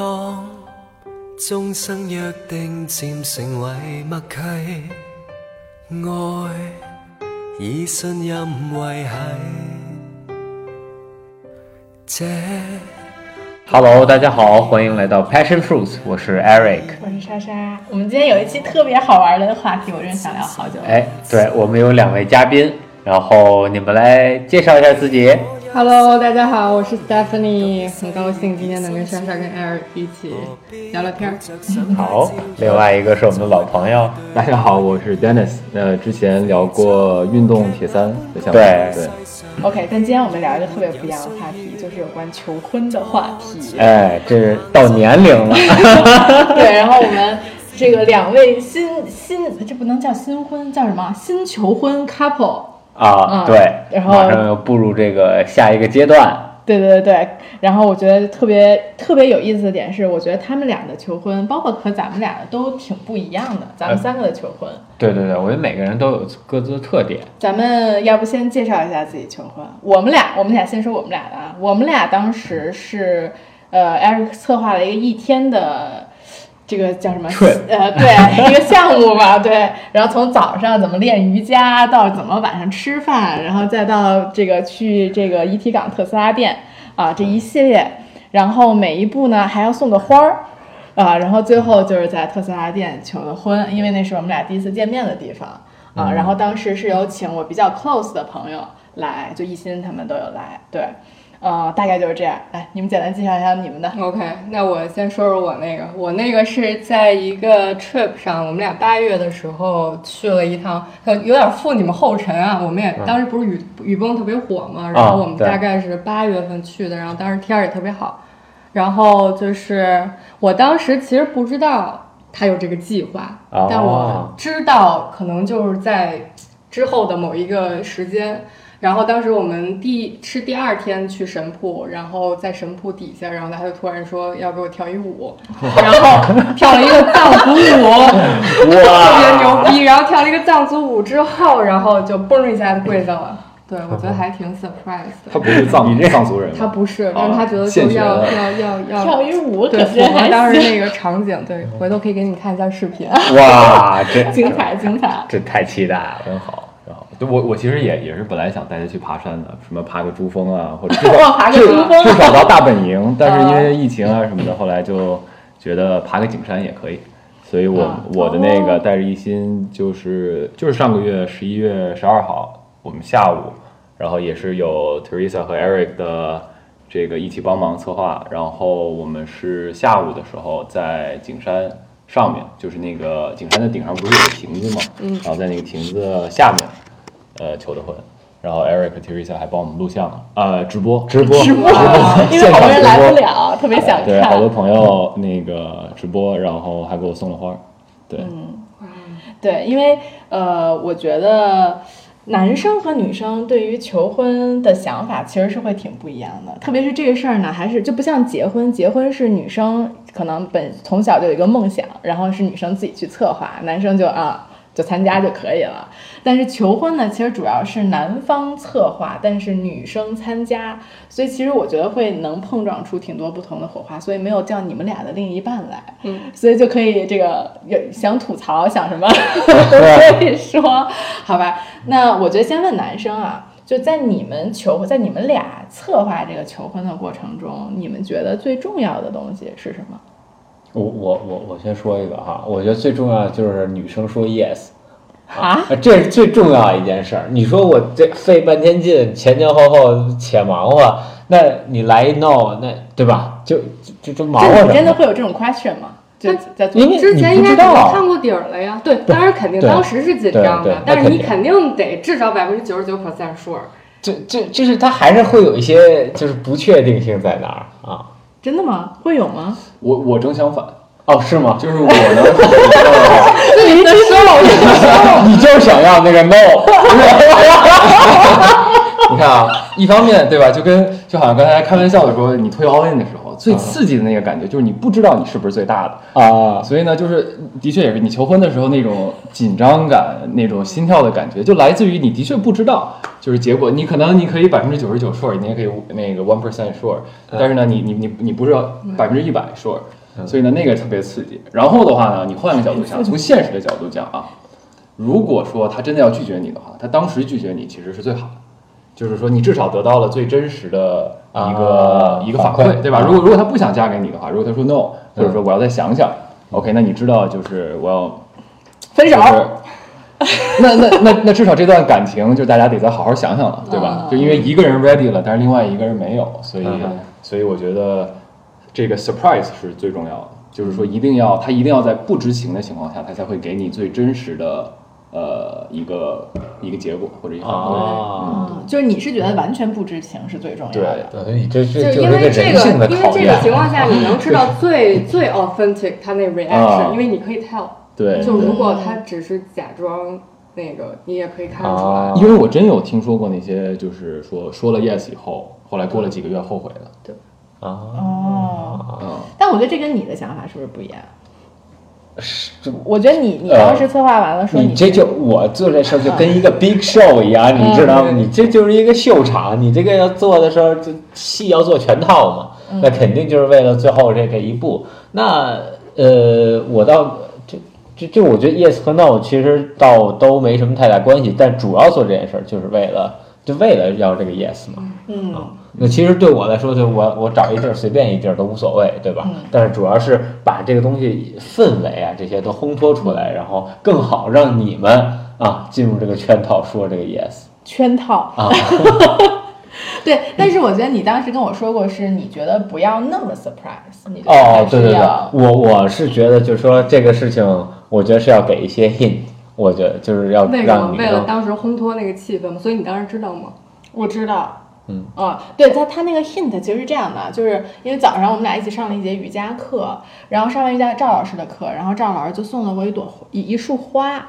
当终生约定渐成为默契，爱以信任维系。这 Hello，大家好，欢迎来到 Passion Fruits，我是 Eric。我是莎莎。我们今天有一期特别好玩的话题，我真的想聊好久了。哎，对我们有两位嘉宾，然后你们来介绍一下自己。Hello，大家好，我是 Stephanie，很高兴今天能跟莎莎跟 Eric 一起聊聊天儿。好，另外一个是我们的老朋友，大家好，我是 Dennis。呃，之前聊过运动铁三的项目，对对，OK，但今天我们聊一个特别不一样的话题，就是有关求婚的话题。哎，这是到年龄了，对，然后我们这个两位新新，这不能叫新婚，叫什么？新求婚 couple。啊，嗯对，然后马上要步入这个下一个阶段。对对对对，然后我觉得特别特别有意思的点是，我觉得他们俩的求婚，包括和咱们俩的都挺不一样的。咱们三个的求婚，对对对，我觉得每个人都有各自的特点。咱们要不先介绍一下自己求婚？我们俩，我们俩先说我们俩的啊。我们俩当时是，呃，Eric 策划了一个一天的这个叫什么？呃，对，一个项目吧，对。然后从早上怎么练瑜伽，到怎么晚上吃饭，然后再到这个去这个一体港特斯拉店啊，这一系列，然后每一步呢还要送个花儿。啊，然后最后就是在特斯拉店求的婚，因为那是我们俩第一次见面的地方啊。然后当时是有请我比较 close 的朋友来，就一心他们都有来，对，呃，大概就是这样。来，你们简单介绍一下你们的。OK，那我先说说我那个，我那个是在一个 trip 上，我们俩八月的时候去了一趟，呃，有点负你们后尘啊。我们也当时不是雨雨崩特别火嘛，然后我们大概是八月份去的，然后当时天儿也特别好，然后就是我当时其实不知道他有这个计划，哦但我知道可能就是在之后的某一个时间。然后当时我们第是第二天去神铺，然后在神铺底下，然后他就突然说要给我跳一舞，然后跳了一个藏族舞，特别牛逼。然后跳了一个藏族舞之后，然后就嘣一下就跪下了。对，我觉得还挺 surprise 的。他不是藏 藏族人吗，他不是，但是他觉得现学说要的要要要跳一舞对，是符合当时那个场景。对，回头可以给你看一下视频。哇，这精彩精彩。这太期待了。真好，我我其实也也是本来想带他去爬山的，什么爬个珠峰啊，或者 至少至爬个珠峰至少到大本营，但是因为疫情啊什么的，后来就觉得爬个景山也可以。所以我，啊我的那哦个带着一心就是就是上个月十一月十二号，我们下午，然后也是有 Teresa 和 Eric 的这个一起帮忙策划，然后我们是下午的时候在景山上面，就是那个景山的顶上不是有个亭子吗，嗯，然后在那个亭子下面，呃，求的婚。然后 Eric Teresa 还帮我们录像了，呃，直播，直播，直播，因为好多人来不了，特别想看。对，好多。朋友那个直播，然后还给我送了花对，嗯，对，因为呃，我觉得男生和女生对于求婚的想法其实是会挺不一样的，特别是这个事儿呢，还是就不像结婚，结婚是女生可能本从小就有一个梦想，然后是女生自己去策划，男生就啊。就参加就可以了，但是求婚呢，其实主要是男方策划，但是女生参加，所以其实我觉得会能碰撞出挺多不同的火花，所以没有叫你们俩的另一半来，嗯，所以就可以这个有想吐槽想什么都 可以说，好吧？那我觉得先问男生啊，就在你们求在你们俩策划这个求婚的过程中，你们觉得最重要的东西是什么？我我我我先说一个哈，我觉得最重要的就是女生说 yes 啊，这是最重要的一件事儿。你说我这费半天劲，前前后后且忙活，那你来一 no，那对吧？就就就就忙活就你什么？真的会有这种 question 吗？就在做因为之前应该你不知道可能看过底儿了呀。对，当然肯定当时是紧张的，但是你肯定肯定得至少百分之九十九 percent sure。就就就是它还是会有一些就是不确定性在那儿啊。真的吗？会有吗？我我正相反，哦，是吗？就是我呢是一个。对，你的手，你就想要那个 no，你看啊，一方面对吧，就跟就好像刚才开玩笑的说，你推 all in 的时候，最刺激的那个感觉就是你不知道你是不是最大的。啊。所以呢，就是的确也是你求婚的时候那种紧张感、那种心跳的感觉，就来自于你的确不知道就是结果，你可能你可以百分之九十九 sure，你也可以那个 one percent sure，但是呢，你你你你不是百分之一百 sure，所以呢，那个特别刺激。然后的话呢，你换个角度想，从现实的角度讲啊，如果说他真的要拒绝你的话，他当时拒绝你其实是最好的，就是说你至少得到了最真实的一个、啊一个反反馈馈，对吧？如果如果他不想嫁给你的话，如果他说 no，或者说我要再想想、o k 那你知道就是我要分手。就是那那那那至少这段感情就大家得再好好想想了，对吧？就因为一个人 ready 了，但是另外一个人没有，所以、嗯所以我觉得这个 surprise 是最重要的，就是说一定要他一定要在不知情的情况下，他才会给你最真实的呃一个一个结果或者一个反馈。啊，嗯，就是你是觉得完全不知情是最重要的。对，这就这是因为这个人性个，因为这个。情况下，你能知道最 最 authentic 他那 reaction，、啊因为你可以 tell。对，就如果他只是假装那个，你也可以看得出来。啊因为我真有听说过那些就是说说了 yes 以后，后来过了几个月后悔了。啊，哦，嗯，但我觉得这跟你的想法是不是不一样？是我觉得你你当时策划完了说你这就我做这事儿就跟一个 big show 一样，你知道吗？嗯你这就是一个秀场，你这个要做的时候，就戏要做全套嘛，嗯那肯定就是为了最后这这一步。那呃，我倒这这这，我觉得 yes 和 no 其实倒都没什么太大关系，但主要做这件事儿就是为了就为了要这个 yes 嘛。嗯那其实对我来说，就我我找一地儿随便一地儿都无所谓，对吧？嗯但是主要是把这个东西氛围啊这些都烘托出来，然后更好让你们啊进入这个圈套，说这个 yes 圈套。啊，对，但是我觉得你当时跟我说过，是你觉得不要那么 surprise，你觉得哦，对对对，我我是觉得就是说这个事情，我觉得是要给一些 hint，我觉得就是要让你为了当时烘托那个气氛嘛，所以你当时知道吗？我知道。嗯啊，对他他那个 hint 其实是这样的，就是因为早上我们俩一起上了一节瑜伽课，然后上完瑜伽赵老师的课，然后赵老师就送了我一朵一一束花，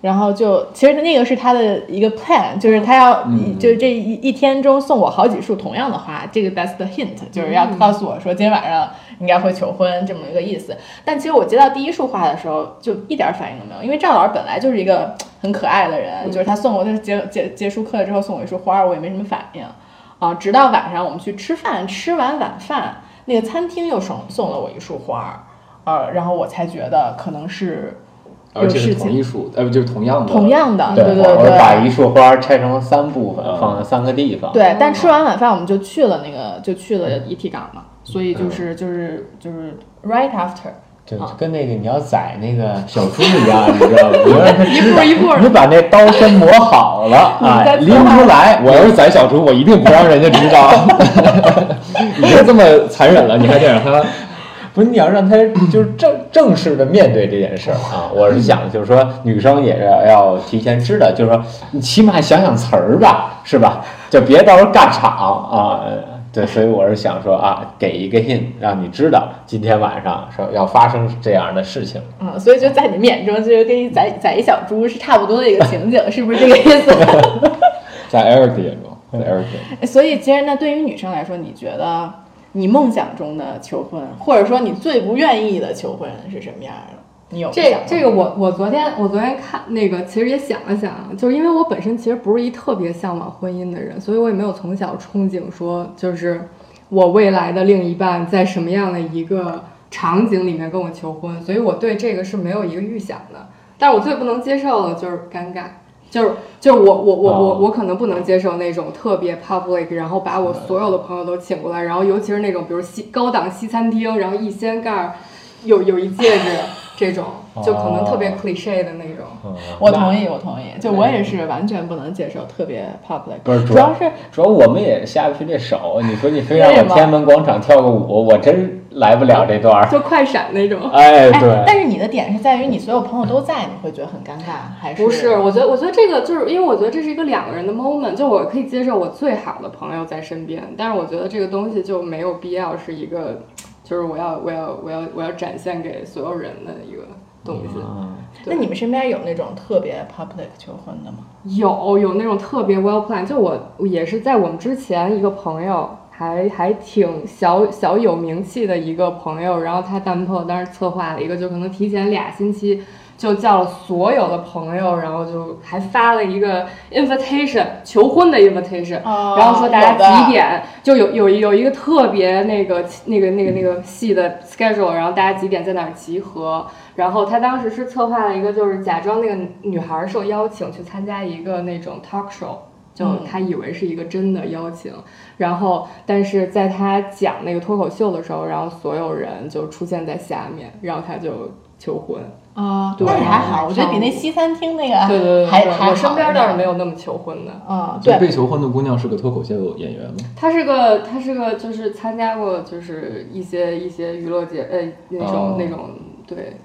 然后就其实那个是他的一个 plan，就是他要、嗯就是这一一天中送我好几束同样的花，这个 that's the hint，就是要告诉我说今天晚上应该会求婚这么一个意思。但其实我接到第一束花的时候就一点反应都没有，因为赵老师本来就是一个很可爱的人，就是他送我他结结结束课之后送我一束花，我也没什么反应。啊，直到晚上我们去吃饭，吃完晚饭，那个餐厅又送送了我一束花儿，呃，然后我才觉得可能是有而且是事情，同一束，呃，不就是同样的，同样的，对对我是把一。束花拆成了三部分，嗯放在三个地方。对，但吃完晚饭我们就去了那个，就去了遗体港嘛，所以就是就是就是 right after，就就跟那个你要宰那个小猪一样，你知道吗？你让它一步一步你把那刀先磨好了，哎，在拎出来，我要是宰小猪，我一定不让人家知道。你就这么残忍了，你还得让他不是你要让他就是正正式的面对这件事儿啊！我是想就是说，女生也是要提前知道，就是说你起码想想词儿吧，是吧？就别到时候干场啊。对，所以我是想说啊，给一个 hint，让你知道今天晚上说要发生这样的事情。嗯，所以就在你们眼中，就是跟你宰宰一小猪是差不多的一个情景，是不是这个意思？在 Eric 的眼中，在 Eric 所以其实那对于女生来说，你觉得你梦想中的求婚，或者说你最不愿意的求婚是什么样的？你有这这个我我昨天我昨天看那个，其实也想了想，就是因为我本身其实不是一特别向往婚姻的人，所以我也没有从小憧憬说，就是我未来的另一半在什么样的一个场景里面跟我求婚，所以我对这个是没有一个预想的。但是我最不能接受的就是尴尬，就是就是我我我我哦我可能不能接受那种特别 public，然后把我所有的朋友都请过来，然后尤其是那种比如西高档西餐厅，然后一掀盖儿有有一戒指这种，就可能特别 cliche 的那种。我同意，我同意。就我也是完全不能接受特别 public，不是主要是主要我们也下不去这手。你说你非让我天安门广场跳个舞，我真来不了这段儿。就快闪那种。哎，哎对，，但是你的点是在于你所有朋友都在，你会觉得很尴尬，还是不是，我觉得，我觉得这个就是因为我觉得这是一个两个人的 moment，就我可以接受我最好的朋友在身边，但是我觉得这个东西就没有必要是一个，就是我要我要我要我要展现给所有人的一个东西。嗯那你们身边有那种特别 public 求婚的吗？有有那种特别 well planned，就我也是在我们之前一个朋友，还还挺小小有名气的一个朋友，然后他男朋友当时策划了一个，就可能提前俩星期就叫了所有的朋友，然后就还发了一个 invitation 求婚的 invitation，、哦然后说大家几点就有有有一个特别那个那个那个那个细的 schedule，然后大家几点在哪儿集合。然后他当时是策划了一个，就是假装那个女孩儿受邀请去参加一个那种 talk show，就嗯他以为是一个真的邀请，然后但是在他讲那个脱口秀的时候，然后所有人就出现在下面，然后他就求婚。啊，对那也还好，我觉得比那西餐厅那个对对对对，还还我身边倒是没有。那么求婚的。啊，对，被求婚的姑娘是个脱口秀演员吗？她是个，她是个，就是参加过，就是一些一些娱乐节，呃，那种、哦那种，对，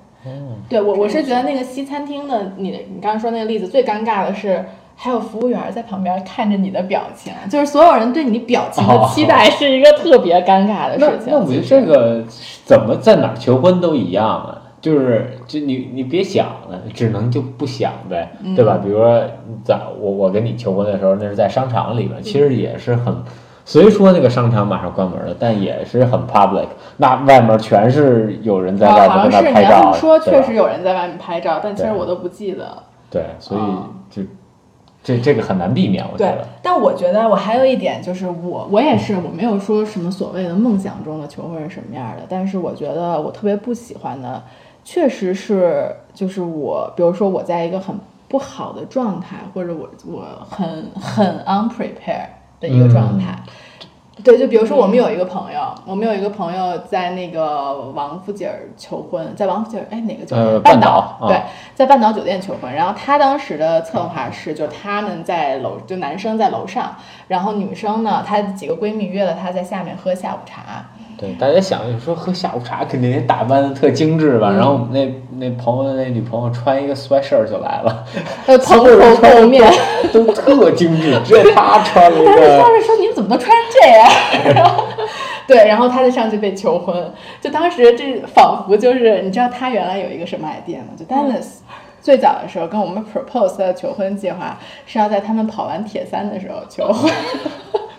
对我我是觉得那个西餐厅的，你你刚刚说那个例子最尴尬的是，还有服务员在旁边看着你的表情，就是所有人对你表情的期待是一个特别尴尬的事情。那我觉得这个怎么在哪儿求婚都一样啊，就是就你你别想了，只能就不想呗，嗯对吧？比如说在我我跟你求婚的时候，那是在商场里边，其实也是很。虽说那个商场马上关门了，但也是很 public，那外面全是有人在外啊，好面像是你要这么说，确实有人在外面拍照，但其实我都不记得。对，所以哦就这这个很难避免，我觉对得。，但我觉得我还有一点就是我我也是我没有说什么所谓的梦想中的求婚是什么样的，但是我觉得我特别不喜欢的，确实是就是我，比如说我在一个很不好的状态，或者我我很很 unprepared 的一个状态。对，就比如说我们有一个朋友，我们有一个朋友在那个王府井儿求婚，在王府井儿哎哪个酒店？呃半半岛啊对，在半岛酒店求婚。然后他当时的策划是，就他们在楼，就男生在楼上，然后女生呢，她几个闺蜜约了她在下面喝下午茶。对，大家想说喝下午茶肯定得打扮的特精致吧，然后那那朋友那女朋友穿一个 sweatshirt 就来了，呃，蓬头垢面，都特精致，只有她穿了一 当个。时说你们怎么都穿成这样？对，然后他就上去被求婚，就当时这仿佛就是你知道他原来有一个什么 idea 吗？就 Dennis。最早的时候跟我们 propose 他的求婚计划是要在他们跑完铁三的时候求婚，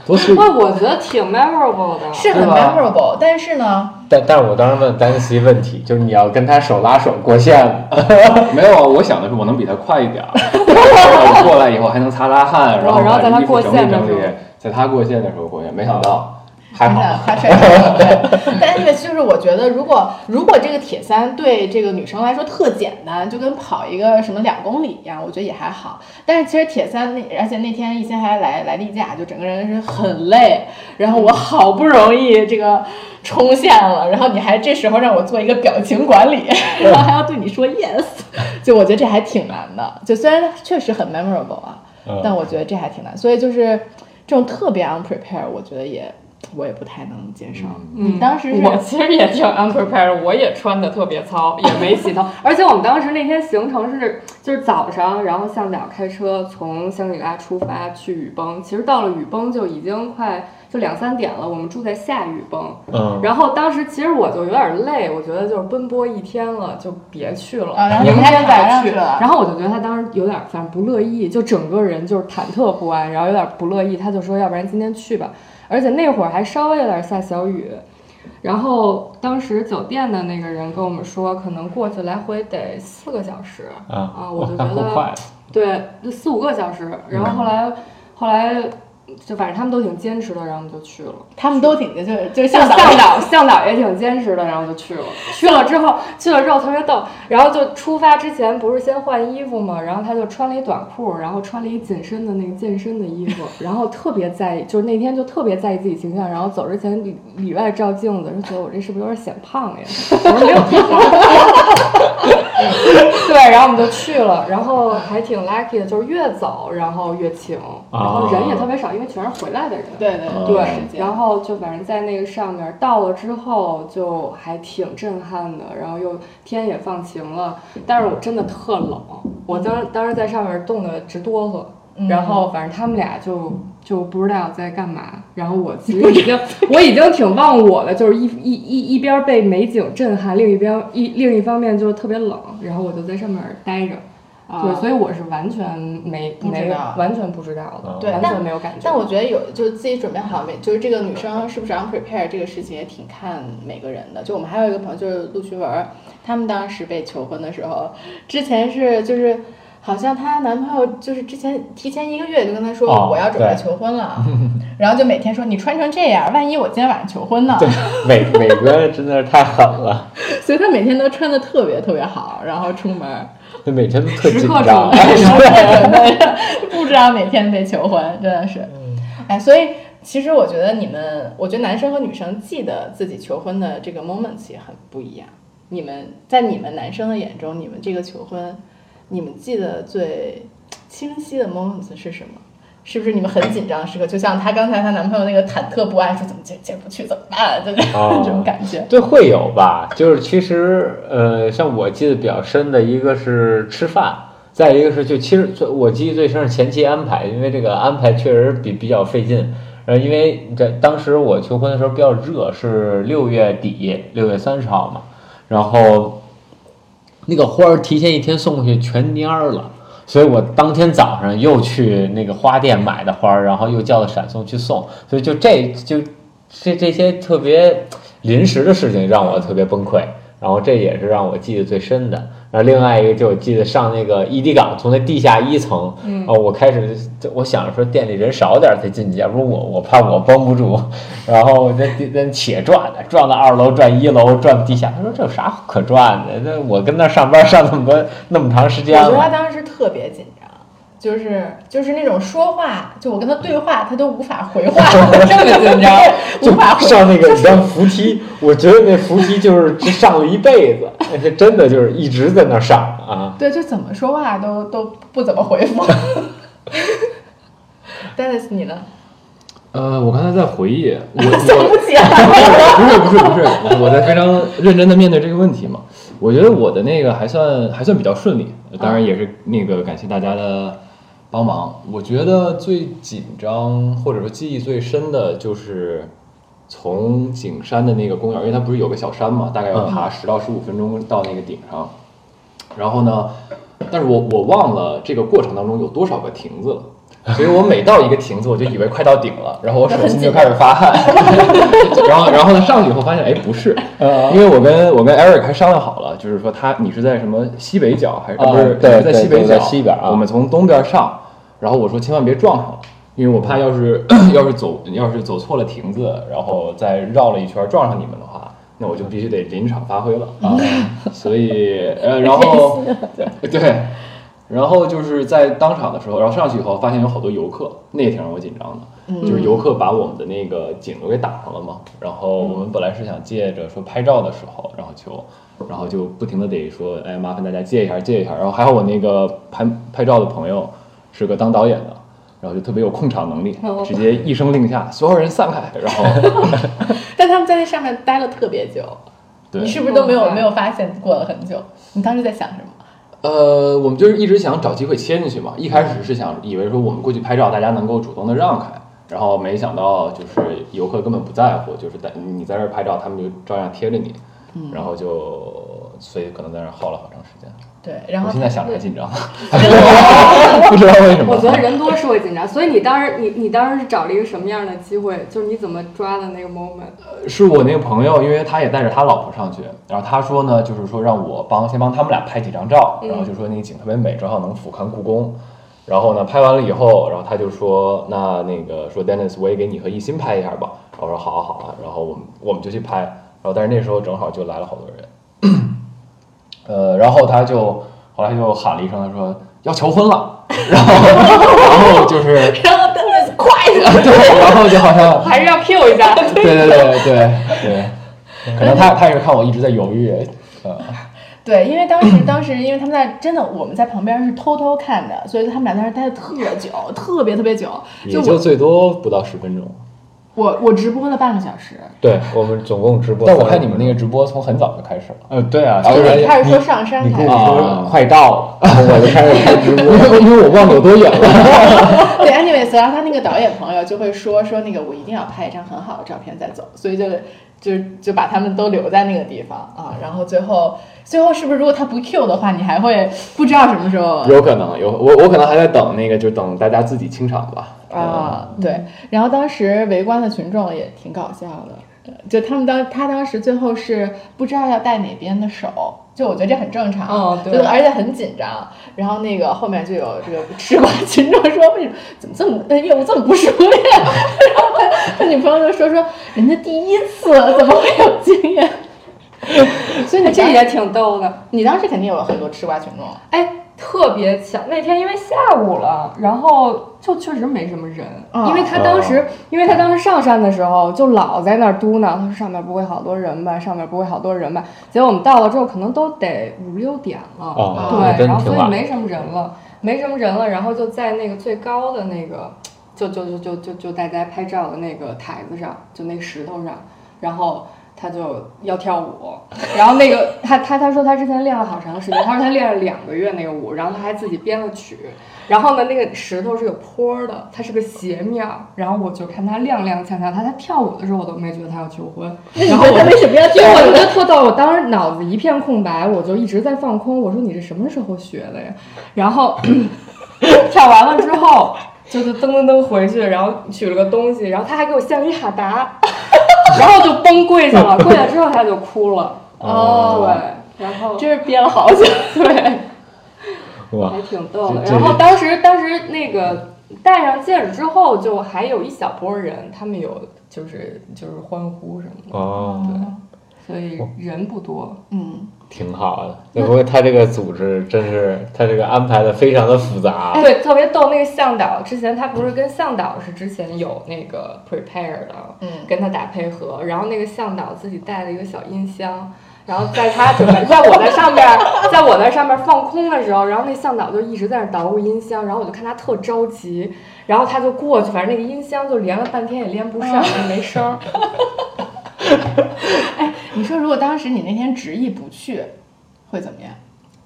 多是，哇，我觉得挺 memorable 的。是很 memorable。但是呢，但但是我当时问丹西问题，就是你要跟他手拉手过线吗，没有啊，我想的是我能比他快一点儿，我过来以后还能擦擦汗，然后然后在他把衣服过整理整理线的时候，在他过线的时候过线，没想到还好。他帅 但是就是我觉得，如果如果这个铁三对这个女生来说特简单，就跟跑一个什么两公里一样，我觉得也还好。但是其实铁三那，而且那天一心还来来例假，就整个人是很累。然后我好不容易这个冲线了，然后你还这时候让我做一个表情管理，然后还要对你说 yes，就我觉得这还挺难的。就虽然确实很 memorable 啊，嗯但我觉得这还挺难。所以就是这种特别 unprepared，我觉得也我也不太能接受。嗯当时是我其实也挺 unprepared，我也穿的特别糙，也没洗头。而且我们当时那天行程是就是早上，然后向导开车从香格里拉出发去雨崩，其实到了雨崩就已经快就两三点了，我们住在下雨崩。嗯，然后当时其实我就有点累，我觉得就是奔波一天了，就别去了，啊然后明天再去。上去了然后我就觉得他当时有点反正不乐意，就整个人就是忐忑不安，然后有点不乐意，他就说要不然今天去吧。而且那会儿还稍微有点下小雨，然后当时酒店的那个人跟我们说，可能过去来回得四个小时啊啊，我就 觉得。对，就四五个小时。然后后来后来就反正他们都挺坚持的，然后我们就去了。他们都挺就是就是向向导向导向导也挺坚持的，然后就去了。去了之后，去了之后特别逗，然后就出发之前不是先换衣服嘛，然后他就穿了一短裤，然后穿了一紧身的那个健身的衣服，然后特别在意，就是那天就特别在意自己形象，然后走之前里里外照镜子，就觉得我这是不是有点显胖呀？我说没有 对，然后我们就去了，然后还挺 lucky 的，就是越走然后越晴，然后人也特别少，因为全是回来的人。对对对然后就反正在那个上面到了之后就还挺震撼的，然后又天也放晴了，但是我真的特冷，我当当时在上面冻得直哆嗦。嗯然后反正他们俩就就不知道在干嘛，然后我其实已经 我已经挺忘我了，就是一一一一边被美景震撼，另一边一另一方面就是特别冷，然后我就在上面待着，啊对，所以我是完全没没不知道完全不知道的，对完全没有感觉。但我觉得有，就自己准备好没，就是这个女生是不是 unprepared 这个事情也挺看每个人的。就我们还有一个朋友就是陆徐文，他们当时被求婚的时候，之前是就是。好像她男朋友就是之前提前一个月就跟她说哦我要准备求婚了，然后就每天说你穿成这样，万一我今天晚上求婚呢？美美国真的是太狠了，所以她每天都穿的特别特别好，然后出门儿，他每天都特紧时刻张 不知道哪天被求婚，真的是。哎，所以其实我觉得你们，我觉得男生和女生记得自己求婚的这个 moments 也很不一样。你们在你们男生的眼中，你们这个求婚，你们记得最清晰的 moments 是什么？是不是你们很紧张的时刻？就像她刚才她男朋友那个忐忑不安，说怎么进进不去怎么办？就这哦 这种感觉。对，会有吧？就是其实，呃，像我记得比较深的一个是吃饭，再一个是就其实最我记忆最深是前期安排，因为这个安排确实比比较费劲。呃，因为这当时我求婚的时候比较热，是六月底，六月三十号嘛，然后那个花儿提前一天送过去全蔫儿了。所以我当天早上又去那个花店买的花儿，然后又叫了闪送去送，所以就这就这这些特别临时的事情让我特别崩溃，然后这也是让我记得最深的。然后另外一个就我记得上那个异地港，从那地下一层，嗯哦，我开始就我想着说店里人少点儿才进去，要不我我怕我绷不住，然后那那且转的转到二楼，转一楼，转地下。他说这有啥可转的？那我跟那儿上班上那么多那么长时间了我觉得他，当时特别紧张，就是就是那种说话，就我跟他对话，他都无法回话，这么紧张，就无法回。上那个你知道扶梯，我觉得那扶梯就是这上了一辈子，那是真的就是一直在那儿上啊。对，就怎么说话都都不怎么回复。Dennis，你呢？呃，我刚才在回忆，我 想不起来。不是不是不是，我在非常认真的面对这个问题嘛。我觉得我的那个还算还算比较顺利，当然也是那个感谢大家的帮忙。我觉得最紧张或者说记忆最深的就是从景山的那个公园，因为它不是有个小山嘛，大概要爬十到十五分钟到那个顶上。然后呢，但是我我忘了这个过程当中有多少个亭子了。所以我每到一个亭子，我就以为快到顶了，然后我手心就开始发汗，然后然后呢上去以后发现，哎，不是，因为我跟我跟 Eric 还商量好了，就是说他你是在什么西北角还是、啊不是对你是在西北角在西边啊我们从东边上，然后我说千万别撞上了，因为我怕要是 要是走要是走错了亭子，然后再绕了一圈撞上你们的话，那我就必须得临场发挥了啊，所以呃然后 对。然后就是在当场的时候，然后上去以后发现有好多游客，那也挺让我紧张的。就是游客把我们的那个景都给挡上了嘛。然后我们本来是想借着说拍照的时候，然后就，然后就不停的得说，哎，麻烦大家借一下，借一下。然后还好我那个拍拍照的朋友是个当导演的，然后就特别有控场能力哦，直接一声令下，所有人散开，然后 但他们在那上面待了特别久，对你是不是都没有没有发现过了很久？你当时在想什么？呃，我们就是一直想找机会切进去嘛。一开始是想以为说我们过去拍照，大家能够主动的让开，然后没想到就是游客根本不在乎，就是在你在这儿拍照，他们就照样贴着你，然后就所以可能在那儿耗了好长时间。对，然后我现在想着还紧张，不知道为什么。我觉得人多是会紧张，所以你当时你你当时是找了一个什么样的机会？就是你怎么抓的那个 moment？是我那个朋友，因为他也带着他老婆上去，然后他说呢，就是说让我帮先帮他们俩拍几张照，然后就说那个景特别美，正好能俯瞰故宫。然后呢，拍完了以后，然后他就说，那那个说 Dennis，我也给你和艺兴拍一下吧。然后我说好啊好啊，然后我们我们就去拍，然后但是那时候正好就来了好多人，呃，然后他就后来就喊了一声，他说要求婚了，然后然后就是然后真的快对，然后就好像 还是要 Q 一下？对对对对对，可能他他也是看我一直在犹豫，呃，对，因为当时当时因为他们在真的我们在旁边是偷偷看的，所以他们俩在那儿待的特久，特别特别久。就也就最多不到十分钟。我我直播了半个小时，对我们总共直播，但我看你们那个直播从很早就开始了，呃，对啊，然后就是开始说上山开始。啊说快到了，然后我就开始开直播。因为因为我忘了有多远了。对，anyways，然后他那个导演朋友就会说说那个我一定要拍一张很好的照片再走，所以就就就把他们都留在那个地方啊，然后最后最后是不是如果他不 Q 的话，你还会不知道什么时候有可能有我我可能还在等那个，就等大家自己清场吧。啊？对，然后当时围观的群众也挺搞笑的，就他们当他当时最后是不知道要带哪边的手。就我觉得这很正常，哦对而且很紧张。然后那个后面就有这个吃瓜 群众说，为什么怎么这么呃业务这么不熟练？然后他他女朋友就说说人家第一次怎么会有经验？所以你这也挺逗的。你当时肯定有很多吃瓜群众，哎，特别巧，那天因为下午了，然后就确实没什么人，哦因为他当时，因为他当时上山的时候就老在那儿嘟囔，他说上面不会好多人吧，上面不会好多人吧。结果我们到了之后，可能都得五六点了，哦对，然后所以没什么人了，没什么人了，然后就在那个最高的那个，就就就就就就大家拍照的那个台子上，就那石头上，然后。他就要跳舞，然后那个他他他说他之前练了好长时间，他说他练了两个月那个舞，然后他还自己编了曲，然后呢那个石头是有坡儿的，它是个斜面儿，然后我就看他踉踉跄跄，他他跳舞的时候我都没觉得他要求婚，然后我他为什么要因为我觉得特逗，我当时脑子一片空白，我就一直在放空。我说你是什么时候学的呀？然后 跳完了之后，就是噔噔噔回去，然后取了个东西，然后他还给我献了一哈达，然后就崩跪下了。跪下之后他就哭了。哦对，然后真是憋了好久。对，哇还挺逗的。然后当时当时那个戴上戒指之后，就还有一小波人，他们有就是就是欢呼什么的，哦，对所以人不多。嗯，挺好的。那不过他这个组织真是，他这个安排的非常的复杂。对，特别逗。那个向导之前他不是跟向导是之前有那个 prepare 的，嗯跟他打配合，然后那个向导自己带了一个小音箱。然后在他准备，在我在上面，在我在上面放空的时候，然后那向导就一直在那捣鼓音箱，然后我就看他特着急，然后他就过去，反正那个音箱就连了半天也连不上，也 没声儿。你说如果当时你那天执意不去，会怎么样？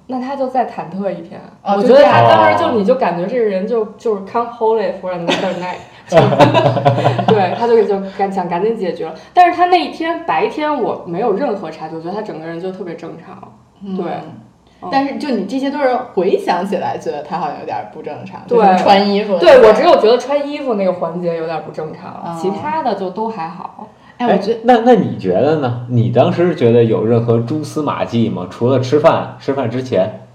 那他就再忐忑一天。哦我觉得他当时哦就你就感觉这个人就就是 come hold it for another night，就 对，他就就赶想赶紧解决了。但是他那一天白天我没有任何察觉，我觉得他整个人就特别正常。对，嗯但是就你这些都是回想起来，觉得他好像有点不正常，对就是穿衣服。对我只有觉得穿衣服那个环节有点不正常，哦其他的就都还好。哎，我觉得那那你觉得呢？你当时觉得有任何蛛丝马迹吗？除了吃饭，吃饭之前，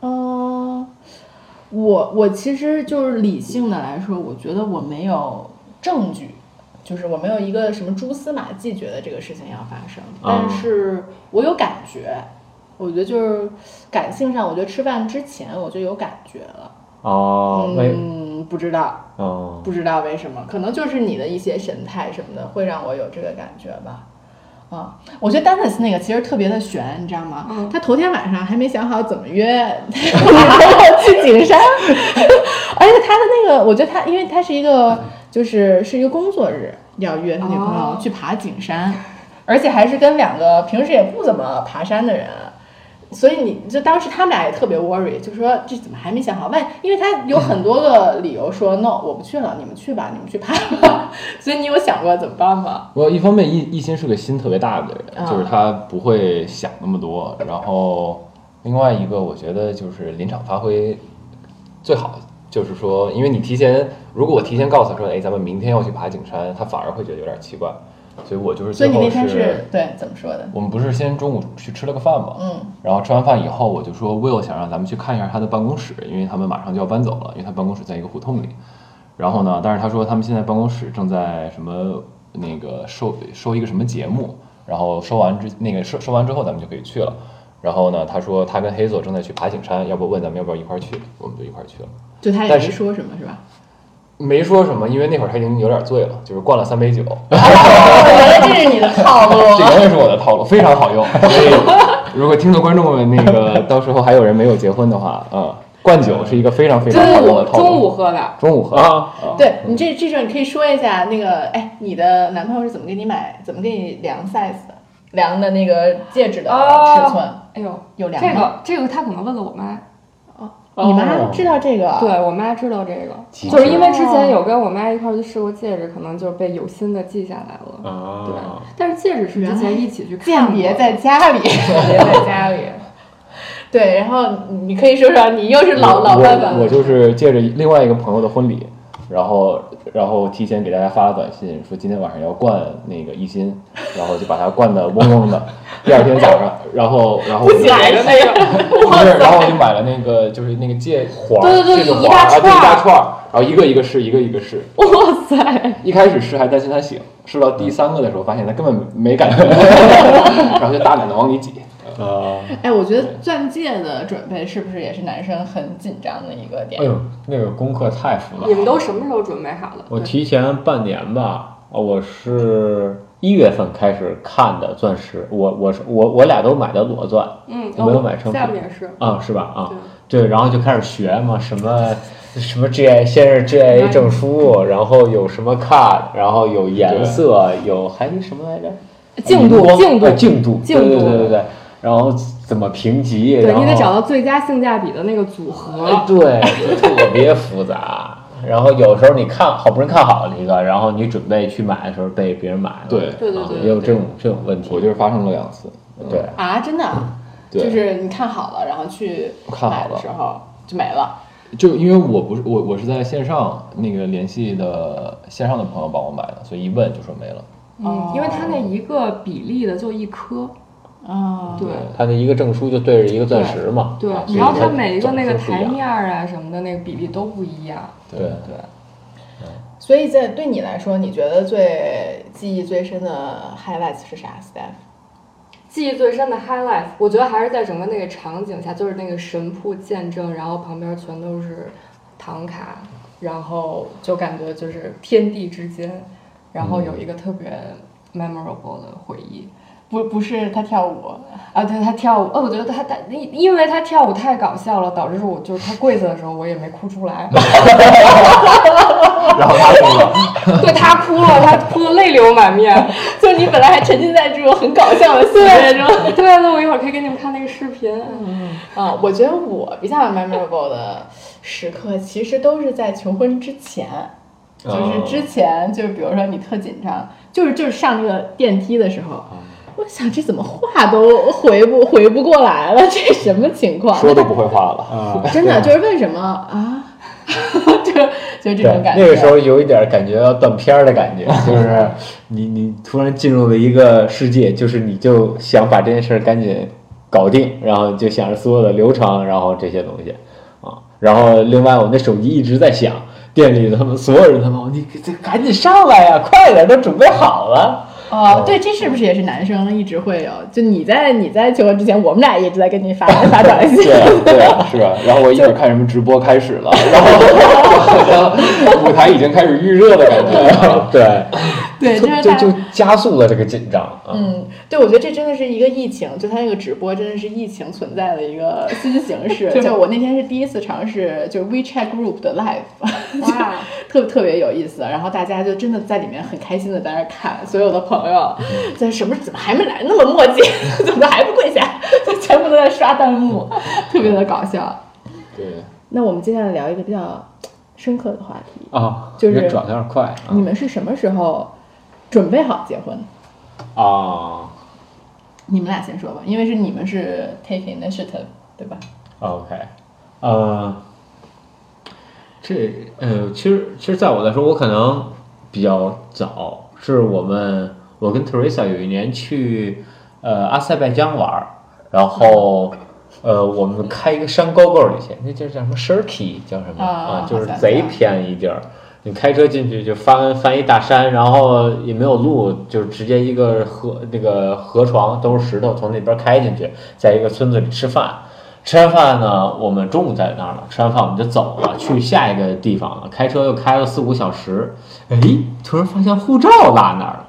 嗯，我我其实就是理性的来说，我觉得我没有证据，就是我没有一个什么蛛丝马迹，觉得这个事情要发生，但是我有感觉，我觉得就是感性上，我觉得吃饭之前我就有感觉了。哦，没，嗯，不知道，哦，不知道为什么，可能就是你的一些神态什么的，会让我有这个感觉吧。啊，我觉得 Dennis 那个其实特别的悬，你知道吗？嗯他头天晚上还没想好怎么约女朋友去景山，而且他的那个，我觉得他，因为他是一个，就是是一个工作日，要约他女朋友哦去爬景山，而且还是跟两个平时也不怎么爬山的人。所以你就当时他们俩也特别 worry，就说这怎么还没想好？万因为他有很多个理由说 no，我不去了，你们去吧，你们去爬吧。所以你有想过怎么办吗？我一方面一一心是个心特别大的人，啊就是他不会想那么多。然后另外一个，我觉得就是临场发挥最好，就是说，因为你提前，如果我提前告诉他说，哎，咱们明天要去爬景山，他反而会觉得有点奇怪。所以我就是最后所以你那天是对怎么说的？我们不是先中午去吃了个饭嘛，嗯然后吃完饭以后，我就说 Will 想让咱们去看一下他的办公室，因为他们马上就要搬走了，因为他办公室在一个胡同里。然后呢，但是他说他们现在办公室正在什么那个收收一个什么节目，然后收完之那个收收完之后咱们就可以去了。然后呢，他说他跟黑佐正在去爬景山，要不问咱们要不要一块儿去，我们就一块儿去了。就他也没说什么，是吧？没说什么，因为那会儿他已经有点醉了，就是灌了三杯酒。原来这是你的套路。这永远是我的套路，非常好用。所以，如果听众观众们那个 到时候还有人没有结婚的话，嗯，灌酒是一个非常非常好中午用的套路。中午喝的，中午喝啊，对你这这种你可以说一下那个，哎，你的男朋友是怎么给你买，怎么给你量 size 的，量的那个戒指的哦尺寸，哎呦，有量这？个这个他可能问了我妈，你妈知道这个？对我妈知道这个，就是因为之前有跟我妈一块儿去试过戒指，可能就被有心的记下来了。啊，对，但是戒指是之前一起去看过间谍在家里。鉴别在家里。对，然后你可以说说，你又是老老我版本我就是借着另外一个朋友的婚礼，然后然后提前给大家发了短信，说今天晚上要灌那个一心，然后就把它灌的嗡嗡的。第二天早上，然后 然后我就买了那个，不是，然后我就买了那个就是那个芥黄，对对对一大串一大串儿，然后一个一个试，一个一个试。哇塞！一开始试还担心他醒，试到第三个的时候，发现他根本没感觉，然后就大胆的往里挤。啊，哎，我觉得钻戒的准备是不是也是男生很紧张的一个点？哎呦，那个功课太复杂了。你们都什么时候准备好的？我提前半年吧，啊我是一月份开始看的钻石，我我是我我俩都买的裸钻嗯，我没有买成下面也是。啊，是吧？啊，对对，然后就开始学嘛，什么什么 GI，先是 GIA 证书，然后有什么 card，然后有颜色，有还有什么来着？净度净度，净度对对对对对，然后怎么评级？对你得找到最佳性价比的那个组合。哎，对，特别复杂。然后有时候你看好不容易看好了一个，然后你准备去买的时候被别人买了，对啊对对对也有这种这种问题。我就是发生了两次，对，啊，真的，就是你看好了，然后去看好买的时候就没了。就因为我不是我我是在线上那个联系的线上的朋友帮我买的，所以一问就说没了。嗯，因为它那一个比例的就一颗。啊，对他那一个证书就对着一个钻石嘛，对啊，然后它它每一个那个台面儿啊什么的那个比例都不一样。对对。所以在对你来说，你觉得最记忆最深的 highlights 是啥，Steph？记忆最深的 highlight，我觉得还是在整个那个场景下，就是那个神铺见证，然后旁边全都是唐卡，然后就感觉就是天地之间，然后有一个特别 memorable 的回忆。不不是他跳舞，啊，对他跳舞，哦，我觉得他他因因为他跳舞太搞笑了，导致我就是他跪下的时候我也没哭出来，然后他说了，对他哭了，他哭的泪流满面。就你本来还沉浸在这种很搞笑的氛围中。对，那我一会儿可以给你们看那个视频。嗯啊，我觉得我比较 memorable 的时刻，其实都是在求婚之前，就是之前，就是比如说你特紧张，就是就是上那个电梯的时候，我想这怎么话都回不回不过来了，这什么情况？说都不会话了。啊，真的就是为什么啊？就就这种感觉。那个时候有一点感觉要断片儿的感觉，就是你你突然进入了一个世界，就是你就想把这件事儿赶紧搞定，然后就想着所有的流程，然后这些东西啊，然后另外我那手机一直在响，店里他们所有人他们你这赶紧上来呀，快点，都准备好了。哦，对，这是不是也是男生一直会有？就你在你在求婚之前，我们俩一直在跟你发发短信。对啊对啊，是吧？然后我一会儿看什么直播开始了，然后 舞台已经开始预热的感觉。对，对，这是就就加速了这个紧张啊。嗯，对，我觉得这真的是一个疫情，就他那个直播真的是疫情存在的一个新形 式。就我那天是第一次尝试，就是 WeChat Group 的 Live，哇，特特别有意思。然后大家就真的在里面很开心的在那儿看，所有的朋友在什么怎么还没来，那么墨迹，怎么还不跪下？就全部都在刷弹幕，特别的搞笑。对，那我们接下来聊一个比较深刻的话题，啊，就是转的有点快啊你们是什么时候准备好结婚？啊。你们俩先说吧，因为是你们是 take initiative，对吧？OK，呃，这呃，其实其实在我来说，我可能比较早，是我们我跟 Teresa 有一年去呃阿塞拜疆玩儿，然后呃我们开一个山沟沟里去，那地儿叫什么 Shirky 叫什么啊就是贼偏一地儿。你开车进去就翻翻一大山，然后也没有路，就是直接一个河那个河床都是石头，从那边开进去，在一个村子里吃饭。吃完饭呢，我们中午在那儿了。吃完饭我们就走了，去下一个地方了。开车又开了四五小时，哎，突然发现护照落那儿了。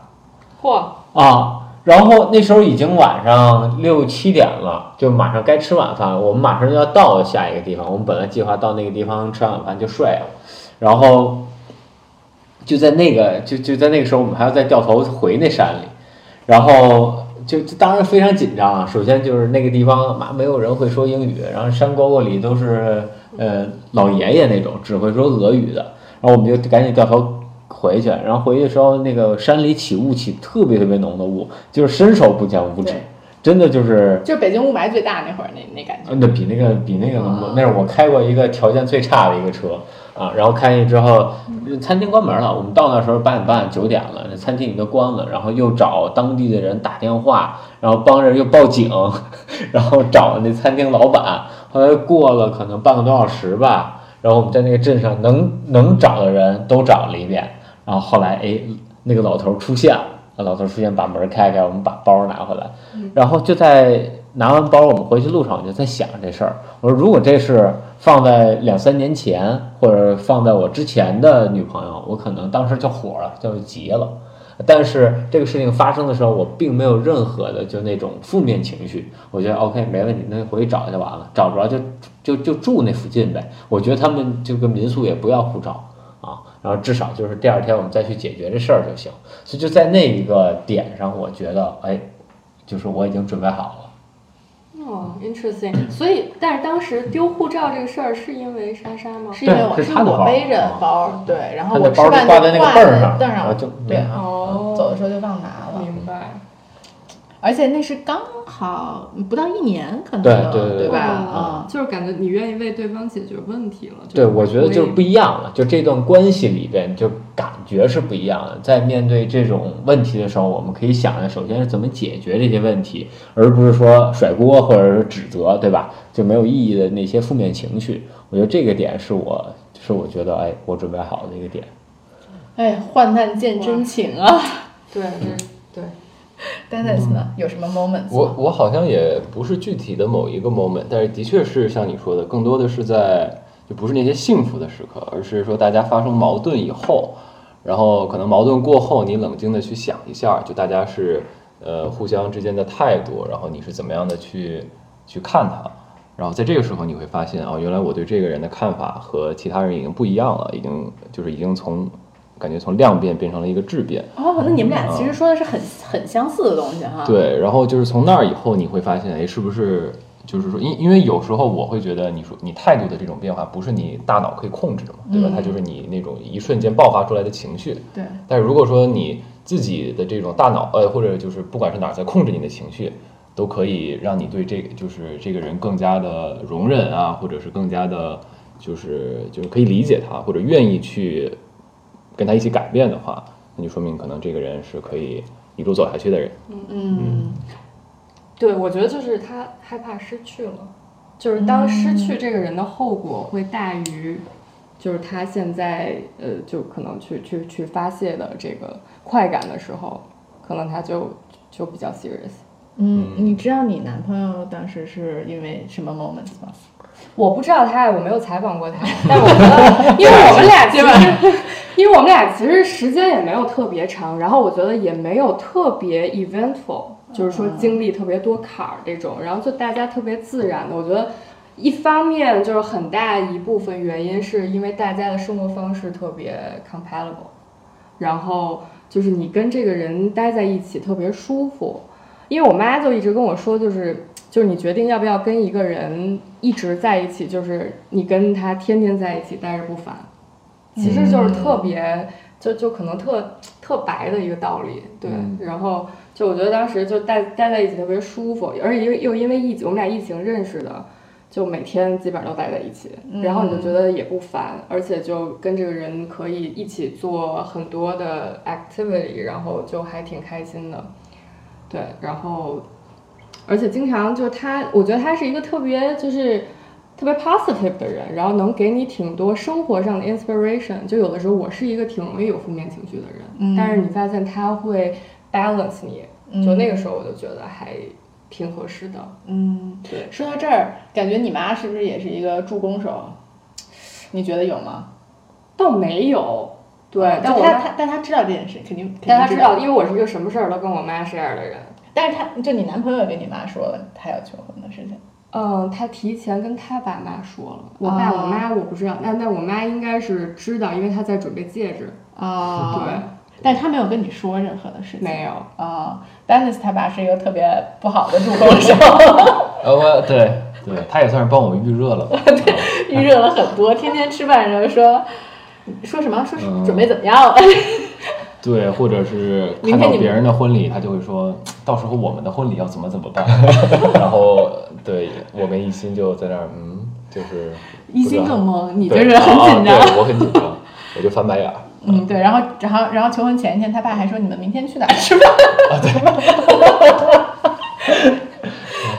嚯，啊，然后那时候已经晚上六七点了，就马上该吃晚饭了，我们马上就要到下一个地方。我们本来计划到那个地方吃完晚饭就睡了，然后就在那个就就在那个时候，我们还要再掉头回那山里，然后就就当然非常紧张啊。首先就是那个地方妈没有人会说英语，然后山沟沟里都是呃老爷爷那种只会说俄语的，然后我们就赶紧掉头回去。然后回去的时候，那个山里起雾起特别特别浓的雾，就是伸手不见五指，真的就是就是北京雾霾最大那会儿那那感觉。呃那比那个比那个浓。那是我开过一个条件最差的一个车啊，然后开进去之后，餐厅关门了。我们到那时候八点半九点了，那餐厅已经关了，然后又找当地的人打电话，然后帮着又报警，然后找那餐厅老板。后来过了可能半个多小时吧，然后我们在那个镇上能能找的人都找了一遍，然后后来哎那个老头出现了。老头出现，把门开开，我们把包拿回来，然后就在拿完包，我们回去路上我就在想这事儿。我说，如果这是放在两三年前，或者放在我之前的女朋友，我可能当时就火了，就急了。但是这个事情发生的时候，我并没有任何的就那种负面情绪。我觉得 OK 没问题，那回去找就完了，找不着就就就住那附近呗。我觉得他们这个民宿也不要护照啊，然后至少就是第二天我们再去解决这事儿就行。所以就在那一个点上，我觉得哎，就是我已经准备好了。哦，interesting。所以，但是当时丢护照这个事儿是因为莎莎吗？是因为我对是我背着啊包，对，然后我吃饭就挂在那个就凳儿上凳上，啊就对，哦走的时候就忘拿了。明白。而且那是刚好不到一年，可能对对对吧？嗯啊，就是感觉你愿意为对方解决问题了。对，我觉得就是不一一样了。就这段关系里边，就感觉是不一样的。在面对这种问题的时候，我们可以想的首先是怎么解决这些问题，而不是说甩锅或者是指责，对吧？就没有意义的那些负面情绪。我觉得这个点是我是我觉得哎，我准备好的一个点。哎，患难见真情啊对，这对。Dennis 呢，有什么 moments 吗？我我好像也不是具体的某一个 moment，但是的确是像你说的，更多的是在就不是那些幸福的时刻，而是说大家发生矛盾以后，然后可能矛盾过后，你冷静的去想一下，就大家是呃互相之间的态度，然后你是怎么样的去去看他，然后在这个时候你会发现哦，原来我对这个人的看法和其他人已经不一样了，已经就是已经从感觉从量变变成了一个质变。哦，那你们俩其实说的是很很相似的东西哈。，对，然后就是从那儿以后，你会发现，哎，是不是就是说，因因为有时候我会觉得，你说你态度的这种变化，不是你大脑可以控制的嘛，对吧？它就是你那种一瞬间爆发出来的情绪。对，但是如果说你自己的这种大脑，呃，或者就是不管是哪儿在控制你的情绪，都可以让你对这个就是这个人更加的容忍啊，或者是更加的，就是就是可以理解他，或者愿意去跟他一起改变的话，那就说明可能这个人是可以一路走下去的人。嗯，对，我觉得就是他害怕失去了，就是当失去这个人的后果会大于，就是他现在呃，就可能去去去发泄的这个快感的时候，可能他就就比较 serious。嗯，你知道你男朋友当时是因为什么 moments 吗？我不知道他，我没有采访过他，但我觉得，因为我们俩其实，因为我们俩其实时间也没有特别长，然后我觉得也没有特别 eventful，就是说经历特别多坎儿这种，然后就大家特别自然的。我觉得一方面就是很大一部分原因是因为大家的生活方式特别 compatible，然后就是你跟这个人待在一起特别舒服。因为我妈就一直跟我说，就是就是你决定要不要跟一个人一直在一起，就是你跟他天天在一起待着不烦，其实就是特别就就可能特特白的一个道理，对。然后就我觉得当时就待待在一起特别舒服，而且又又因为疫情，我们俩疫情认识的，就每天基本上都待在一起，然后你就觉得也不烦，而且就跟这个人可以一起做很多的 activity，然后就还挺开心的。对，然后而且经常就是他，我觉得他是一个特别就是特别 positive 的人，然后能给你挺多生活上的 inspiration。就有的时候我是一个挺容易有负面情绪的人，嗯但是你发现他会 balance 你，就那个时候我就觉得还挺合适的。嗯，对，说到这儿，感觉你妈是不是也是一个助攻手？你觉得有吗？倒没有，对，但我妈他但他知道这件事，肯定肯定但他知道，因为我是一个什么事儿都跟我妈 share 的人。但是他就你男朋友跟你妈说了他要求婚的事情，嗯，他提前跟他爸妈说了，我爸哦我妈我不知道，但但我妈应该是知道，因为她在准备戒指。啊，对但是他没有跟你说任何的事情。没有。啊、d e n n i s 他爸是一个特别不好的助攻手，呃，我对对，他也算是帮我预热了吧。预热了很多，天天吃饭的时候说说什么，说是嗯准备怎么样了。对，或者是看到别人的婚礼，他就会说，到时候我们的婚礼要怎么怎么办。然后，对我跟一心就在那儿，嗯，就是一心更懵，你就对是很紧张。啊对我很紧张，我就翻白眼儿。嗯，对，然后然后然后求婚前一天，他爸还说你们明天去哪儿吃饭？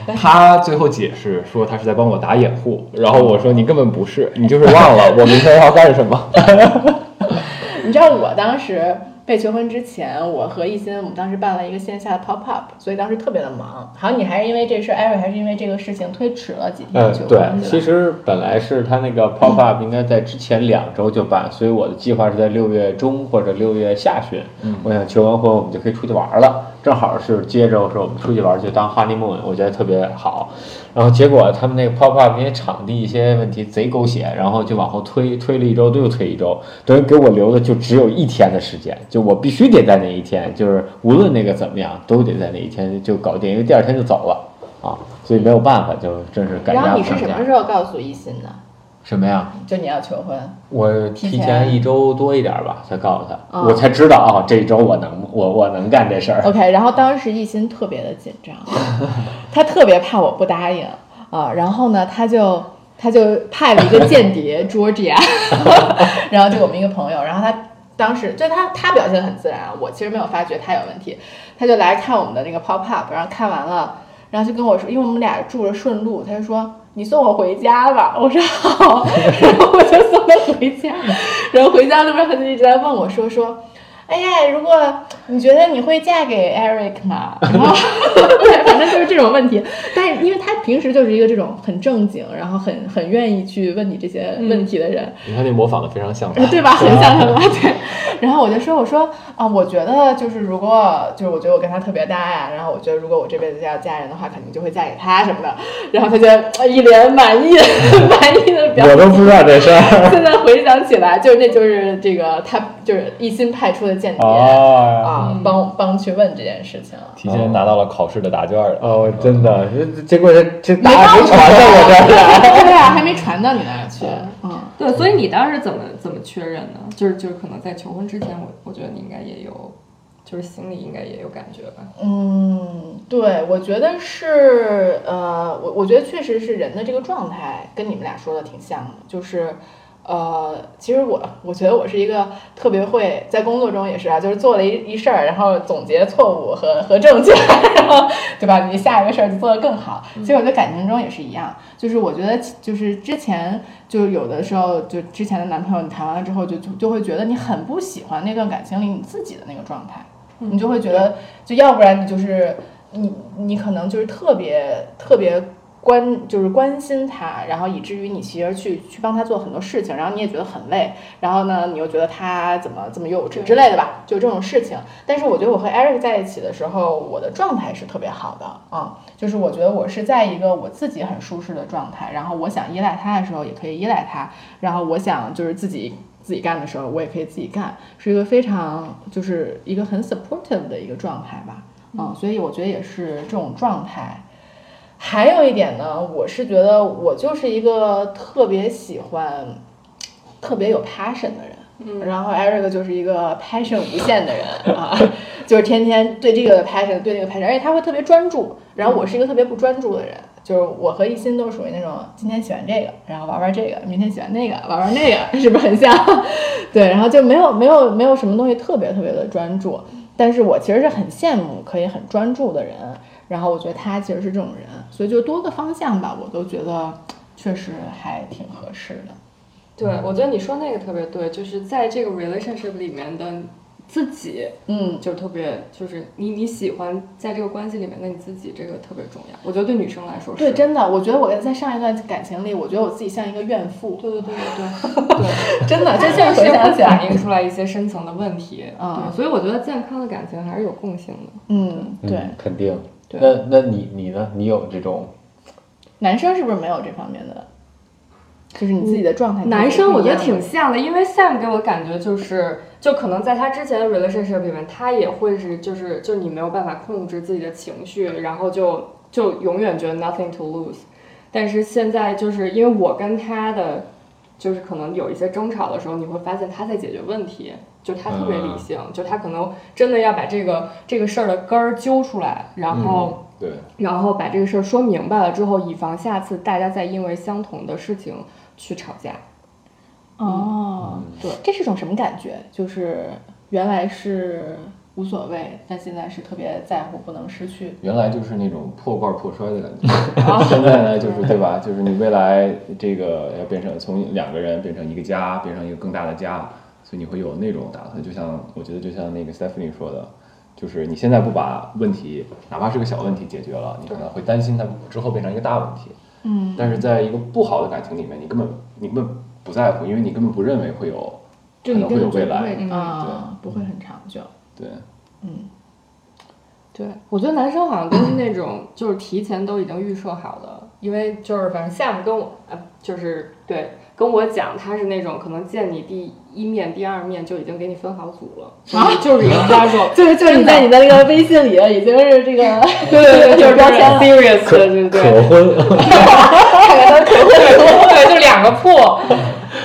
他最后解释说他是在帮我打掩护，然后我说你根本不是，你就是忘了我明天要干什么。你知道我当时被求婚之前，我和一心我们当时办了一个线下的 pop up，所以当时特别的忙。好像你还是因为这事艾瑞还是因为这个事情推迟了几天嗯求，婚，对，其实本来是他那个 pop up 应该在之前两周就办，所以我的计划是在六月中或者六月下旬。嗯我想求完婚我们就可以出去玩了，正好是接着说我们出去玩就当 honeymoon，我觉得特别好。然后结果他们那个 pop up 因为场地一些问题贼狗血，然后就往后推，推了一周又推一周，等于给我留的就只有一天的时间，就我必须得在那一天，就是无论那个怎么样，都得在那一天就搞定，因为第二天就走了啊，所以没有办法，就真是赶然后你是什么。时候告诉一心的？什么呀？就你要求婚？我提提前前一周多一点吧，才告诉他，哦我才知道哦，这一周我能我我能干这事儿。OK，然后当时一心特别的紧张，他特别怕我不答应啊，然后呢，他就他就派了一个间谍 Georgia，然后就我们一个朋友，然后他当时就他他表现得很自然，我其实没有发觉他有问题，他就来看我们的那个 pop up，然后看完了，然后就跟我说，因为我们俩住着顺路，他就说。你送我回家吧，我说好，然后我就送他回家，然后回家路上他就一直在问我说说，哎呀，如果你觉得你会嫁给 Eric 吗？然 后对，反正就是这种问题。但是因为他平时就是一个这种很正经，然后很很愿意去问你这些问题的人，你看那模仿的非常像对吧？很像他妈对。然后我就说，我说啊，我觉得就是如果就是我觉得我跟他特别搭呀，然后我觉得如果我这辈子要嫁人的话，肯定就会嫁给他什么的。然后他就呃一脸满意 满意的表情。我都不知道这事儿。现在回想起来，就是那就是这个他就是一心派出的间谍、哦啊，帮帮去问这件事情。提前拿到了考试的答卷儿。哦，真的，这结果这这答没案没传到我这儿来。对啊，还没传到你那儿去。嗯，对，所以你当时怎么怎么确认呢？就是就是可能在求婚之前，我我觉得你应该也有，就是心里应该也有感觉吧。嗯，对，我觉得是，呃，我我觉得确实是人的这个状态跟你们俩说的挺像的，就是，呃，其实我我觉得我是一个特别会在工作中也是啊，就是做了一一事儿，然后总结错误和和正确，然后对吧？你下一个事儿就做得更好。其实我觉得感情中也是一样，就是我觉得就是之前就有的时候就之前的男朋友你谈完了之后就就就会觉得你很不喜欢那段感情里你自己的那个状态。你就会觉得，就要不然你就是你你可能就是特别特别关就是关心他，然后以至于你其实去去帮他做很多事情，然后你也觉得很累，然后呢你又觉得他怎么这么幼稚之类的吧，就这种事情。但是我觉得我和 Eric 在一起的时候，我的状态是特别好的啊、就是我觉得我是在一个我自己很舒适的状态，然后我想依赖他的时候也可以依赖他，然后我想就是自己自己干的时候，我也可以自己干，是一个非常就是一个很 supportive 的一个状态吧。嗯，所以我觉得也是这种状态。还有一点呢，我是觉得我就是一个特别喜欢、特别有 passion 的人。嗯然后 Eric 就是一个 passion 无限的人啊，就是天天对这个 passion，对那个 passion，而且他会特别专注。然后我是一个特别不专注的人，就是我和一心都属于那种今天喜欢这个，然后玩玩这个，明天喜欢那个，玩玩那个，是不是很像？对，然后就没有没有没有什么东西特别特别的专注。但是我其实是很羡慕可以很专注的人，然后我觉得他其实是这种人，所以就多个方向吧，我都觉得确实还挺合适的。对，我觉得你说那个特别对，就是在这个 relationship 里面的自己，嗯，就特别就是你你喜欢在这个关系里面的你自己，这个特别重要。我觉得对女生来说是。对，真的，我觉得我在上一段感情里，我觉得我自己像一个怨妇，对对对对 对对。真的，这现在是会回想，反映出来一些深层的问题，嗯，所以我觉得健康的感情还是有共性的。嗯，对，嗯肯定。对那那你你呢？你有这种？男生是不是没有这方面的？就是你自己的状态。男生我觉得挺像的，因为 Sam 给我感觉就是，就可能在他之前的 relationship 里面，他也会是就是就你没有办法控制自己的情绪，然后就就永远觉得 nothing to lose。但是现在就是因为我跟他的，就是可能有一些争吵的时候，你会发现他在解决问题，就他特别理性，就他可能真的要把这个这个事儿的根儿揪出来，然后。对，然后把这个事儿说明白了之后，以防下次大家再因为相同的事情去吵架。哦，对，这是种什么感觉？就是原来是无所谓，但现在是特别在乎，不能失去。原来就是那种破罐破摔的感觉，现在呢就是对吧？就是你未来这个要变成从两个人变成一个家，变成一个更大的家，所以你会有那种打算。就像我觉得，就像那个 Stephanie 说的，就是你现在不把问题，哪怕是个小问题解决了，你可能会担心它之后变成一个大问题。嗯，但是在一个不好的感情里面，你根本你根本不在乎，因为你根本不认为会有可能会有未来。啊，不会很长久。对，嗯对，我觉得男生好像都是那种就是提前都已经预设好的，因为就是反正 Sam 跟我呃就是对跟我讲，他是那种可能见你第一面、第二面就已经给你分好组了，啊就是一个 casual，就是就是你在你的那个微信里已经是这个对对 对，就是标签了 serious 的，对对可婚，对，就两个破，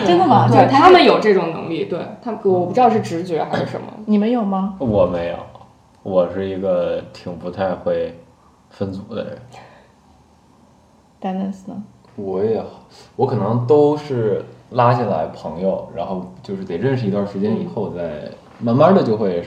真的吗？就是对他们有这种能力，对他们我不知道是直觉还是什么。你们有吗？我没有，我是一个挺不太会分组的人。Dennis 呢？我也我可能都是拉进来朋友，然后就是得认识一段时间以后再慢慢的就会